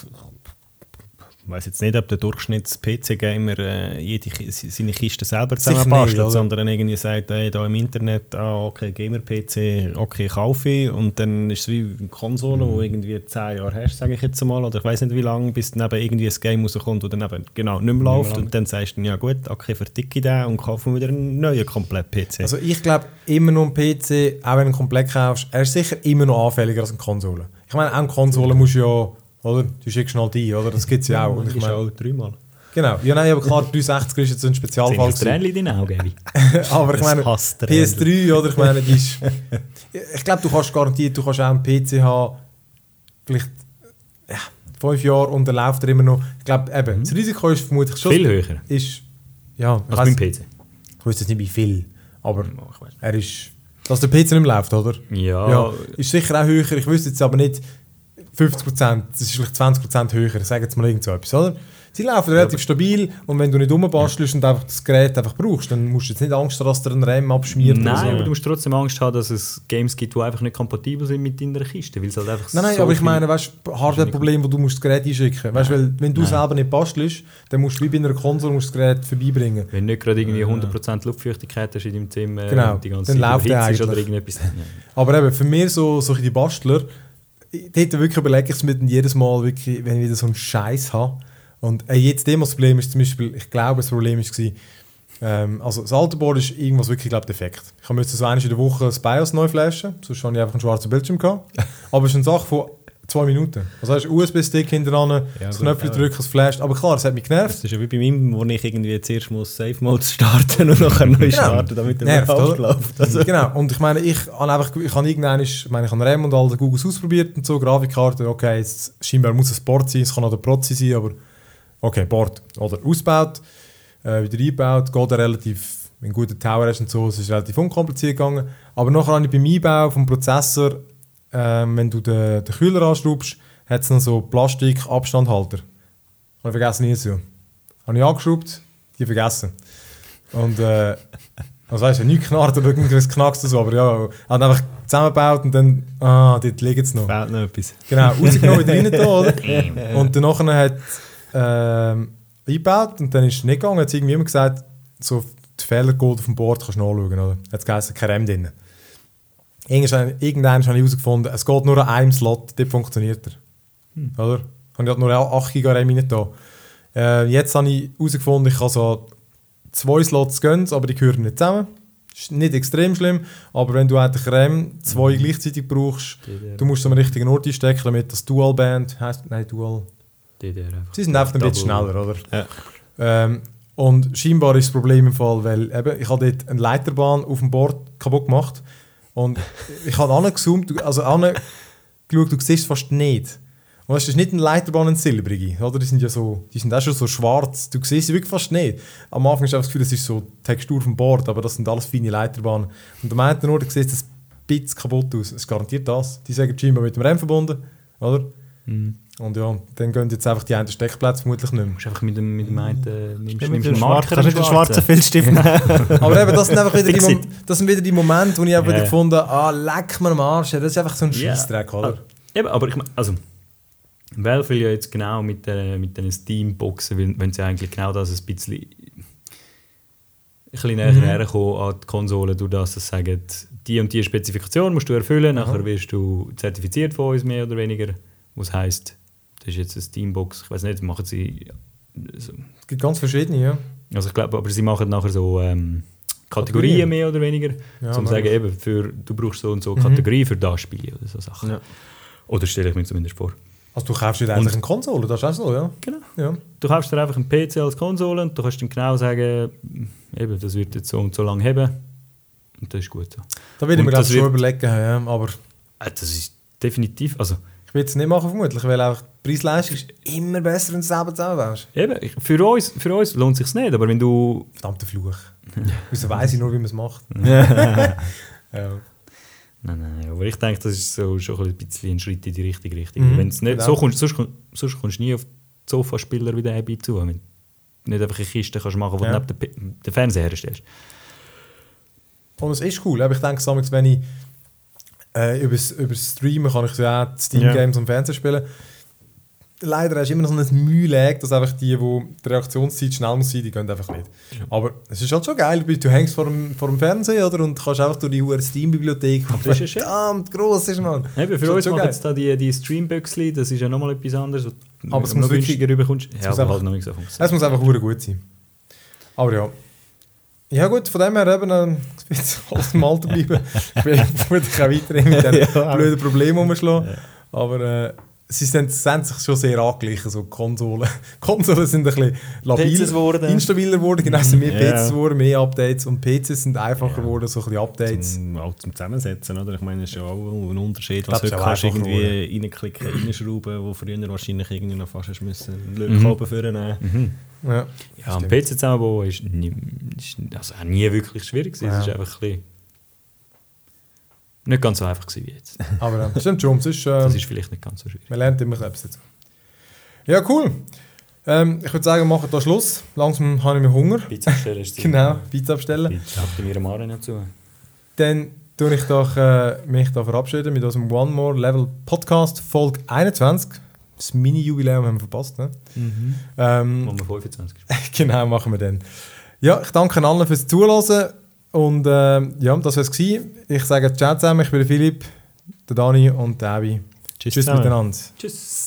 ich weiß jetzt nicht, ob der Durchschnitts-PC-Gamer äh, jede seine Kiste selber zusammenbastelt, sondern irgendwie sagt, hey, da im Internet, ah, okay, Gamer-PC, okay, kaufe ich. Und dann ist es wie eine Konsole, wo irgendwie 10 Jahre hast, sage ich jetzt mal, oder ich weiß nicht wie lange, bis dann eben irgendwie ein Game rauskommt, das dann eben genau nicht mehr läuft. Und dann sagst du, ja gut, okay, verticke ich den und kaufe mir wieder einen neuen Komplett-PC. Also ich glaube immer noch ein PC, auch wenn du ihn komplett kaufst, er ist sicher immer noch anfälliger als eine Konsole. Ich meine, auch eine Konsole musst du ja, oder? Du schickst schnell die, oder? Das gibt es ja auch. Und ich meine, auch dreimal. genau. Ja, nein, aber klar, 360 ist jetzt ein Spezialfall. Sind das in den Augen? Aber ich meine, passt der PS3, oder? Ich meine, die ist. Ich glaube, du kannst garantiert, du kannst auch einen PC haben, vielleicht ja, fünf Jahre und dann läuft er immer noch. Ich glaube, eben, das Risiko ist vermutlich schon. Viel höher Ist, ja, ich als beim PC. ich weiß jetzt nicht wie viel, aber er ist. Dass der PC nicht mehr läuft, oder? Ja, Ja, ist sicher auch höher. Ich wüsste jetzt aber nicht 50%, das ist vielleicht 20% höher. Ich sage jetzt mal irgend so etwas, oder? Sie laufen relativ stabil und wenn du nicht rumbastelst und einfach das Gerät einfach brauchst, dann musst du jetzt nicht Angst haben, dass dir ein RAM abschmiert Nein, so. aber du musst trotzdem Angst haben, dass es Games gibt, die einfach nicht kompatibel sind mit deiner Kiste, weil es halt einfach Nein, nein, so aber ich meine, weißt du, Hardware-Problem, wo du musst das Gerät einschicken weißt, weil Wenn du Nein. selber nicht bastelst, dann musst du wie bei einer Konsole musst das Gerät vorbeibringen. Wenn du nicht gerade irgendwie 100% Luftfeuchtigkeit hast in deinem Zimmer, Genau, die ganze dann läuft der ist oder eigentlich. irgendetwas. Aber eben, für mich so, so die Bastler, ich- dort wirklich überlege ich es mir dann jedes Mal, wirklich, wenn ich wieder so einen Scheiß habe. Und äh, jetzt das Problem ist zum Beispiel, ich glaube, das Problem war, ähm, also das alte Board ist irgendwas wirklich, glaube defekt. Ich habe so einmal in der Woche das BIOS neu flashen, sonst habe ich einfach einen schwarzen Bildschirm gehabt. Aber es ist eine Sache von zwei Minuten. Also hast du USB-Stick hinter dran, Ja, das gut, Knöpfchen aber- drücken, es flasht. Aber klar, es hat mich genervt. Das ist ja wie bei mir, wo ich irgendwie zuerst muss Safe Mode starten und nachher neu starten, damit er Nervt, läuft. Also, genau, und ich meine, ich habe einfach, ich habe irgendwann, ich meine, ich habe RAM und all die Googles ausprobiert und so, Grafikkarte, okay, jetzt, scheinbar muss es Board sein, es kann auch der Prozi sein, aber okay, Board. Oder ausgebaut, äh, wieder eingebaut, geht ja relativ, wenn du guten Tower hast und so, es ist relativ unkompliziert gegangen. Aber nachher habe ich beim Einbau vom Prozessor, ähm, wenn du den, den Kühler anschraubst, hat es noch so Plastik-Abstandhalter. Habe ich vergessen hinzu. Habe ich angeschraubt, die vergessen. Und äh, also weißt du, nicht knarrt oder irgendwas knackst oder so, aber ja, hat einfach zusammengebaut und dann, ah, dort liegt es noch. fehlt noch etwas. Genau, rausgenommen, wieder rein da, oder? Und danach hat, ähm, eingebaut und dann ist es nicht gegangen. Jetzt irgendwie immer gesagt, so die Fehlercode auf dem Board kannst du nachschauen. Oder? Jetzt geheißen, kein RAM drin. Irgendwann, irgendwann habe ich herausgefunden, es geht nur an einem Slot, dort funktioniert er. Hm. Oder? Ich habe nur 8 GB RAM rein da. Äh, jetzt habe ich herausgefunden, ich kann so zwei Slots gönnen, aber die gehören nicht zusammen. Ist nicht extrem schlimm, aber wenn du eigentlich RAM zwei Mhm. gleichzeitig brauchst, DDR, du musst es am richtigen Ort einstecken, damit das Dual Band heißt, nein, Dual. DDR einfach. Sie sind einfach ein bisschen schneller, oder? Ja. Ähm, und scheinbar ist das Problem im Fall, weil eben, ich habe dort eine Leiterbahn auf dem Board kaputt gemacht und ich habe angezoomt, also angeschaut, du siehst es fast nicht. Und es ist nicht eine Leiterbahn, eine silbrige, oder? Die sind ja so, die sind auch schon so schwarz, du siehst sie wirklich fast nicht. Am Anfang hast du das Gefühl, das ist so Textur vom Board, aber das sind alles feine Leiterbahnen. Und am einen Ort sieht es ein bisschen kaputt aus, es garantiert das. Die sagen scheinbar mit dem RAM verbunden, oder? Mhm. Und ja, dann gehen jetzt einfach die einen Steckplätze vermutlich nicht mehr. Du musst einfach mit dem, mit dem einen, äh, nimmst, Mit nimmst schwarzen, Marker, mit dem schwarzen Filzstift. Aber eben, das sind einfach wieder die, das sind wieder die Momente, wo ich einfach Ja. wieder gefunden habe, ah, leck mir am Arsch, das ist einfach so ein Ja. Scheissdreck, oder? Eben, aber ich meine, also, Valve will ja jetzt genau mit, äh, mit den Steam-Boxen, wenn, wenn sie eigentlich genau das ein bisschen, ein bisschen näher Mhm. herkommen an die Konsole, durch das sie sagen, die und die Spezifikation musst du erfüllen, nachher wirst du zertifiziert von uns, mehr oder weniger. Was heisst, das ist jetzt eine Steam-Box, ich weiß nicht, machen sie... So, Es gibt ganz verschiedene, ja. also ich glaube, aber sie machen nachher so ähm, Kategorien. Kategorien mehr oder weniger, Ja, zum sagen, eben, für, du brauchst so und so Mhm. Kategorie für das Spiel oder so Sachen. Ja. Oder stelle ich mir zumindest vor. Also du kaufst dir eigentlich eine Konsole, das ist auch so, ja? Genau. Ja. Du kaufst dir einfach einen PC als Konsole und du kannst dann genau sagen, eben, das wird jetzt so und so lange haben. Und das ist gut so. Da will ich mir das schon wird- überlegen, ja, aber Äh, Das ist definitiv, also ich will es nicht machen vermutlich, weil auch die Preis-Leistung ist immer besser, wenn du es selber zusammenbaust. eben, ich- für uns, für uns lohnt es sich nicht, aber wenn du... Verdammter Fluch. Wieso weiss ich nur, wie man es macht? ja. Nein, nein, aber ich denke, das ist so schon ein bisschen ein Schritt in die richtige Richtung. Mhm, Wenn's nicht, genau. so kommst, sonst, sonst kommst du nie auf die Sofaspieler wie der Abby zu, wenn du nicht einfach eine Kiste kannst machen kannst, die Ja. du neben den, Fernseher herstellst. Und es ist cool, aber ich denke, wenn ich äh, über das Streamen kann ich so auch Steam-Games am Fernsehen spielen. Leider hast du immer noch so ein Mühe dass einfach die, wo die Reaktionszeit schnell muss sein, die gehen einfach nicht. Aber es ist halt schon geil, du hängst vor dem, vor dem Fernseher oder, und kannst einfach durch die hohe Steam-Bibliothek, die Das ist schön. verdammt gross ist, man. Eben, für Schon- uns machen geil. jetzt da die, die Streambüchsli, das ist ja nochmal etwas anderes. Aber es muss wirklich- rüberkommst. Ja, muss einfach- halt so. Es muss einfach gut sein. Aber ja. Ja gut, von dem her eben, äh, wird alles im Alter bleiben. Ich will vermutlich auch weiterhin mit diesen Ja. blöden Problemen rumschlagen. Aber äh, sie sind, haben sich schon sehr angeglichen, so Konsolen. Konsolen sind ein bisschen labil, PCs geworden. instabiler geworden, genau, es sind mehr Ja. PCs geworden, mehr Updates und PCs sind einfacher geworden, so ein bisschen Updates. Zum, auch zum Zusammensetzen, oder? Ich meine, es ist ja auch ein Unterschied, was heute kannst irgendwie reinklicken, reinschrauben, wo früher wahrscheinlich irgendwie noch fast müssen Mhm. Lötkolben vornehmen. Mhm. Ja, Ja, am. PC zusammenbauen ist, nie, ist also auch nie wirklich schwierig. gewesen. Ja. Es ist einfach ein bisschen nicht ganz so einfach gewesen wie jetzt. Aber äh, stimmt schon, ist, äh, Das ist vielleicht nicht ganz so schwierig. Man lernt immer etwas dazu. Ja, cool. Ähm, ich würde sagen, wir machen da Schluss. Langsam habe ich mehr Hunger. Pizza bestellen ist Genau, Pizza abstellen. Schafft mir am Arena zu. Dann tue ich doch, äh, mich da verabschieden mit unserem One More Level Podcast, Folge 21. Das Mini-Jubiläum haben wir verpasst. Ne? Ähm, Wo wir 25 ist. genau, machen wir dann. Ja, ich danke allen fürs Zuhören. Und ähm, ja, das war es. Ich sage Ciao zusammen, ich bin der Philipp, der Dani und der Abi. Tschüss Tschüss miteinander. Tschüss.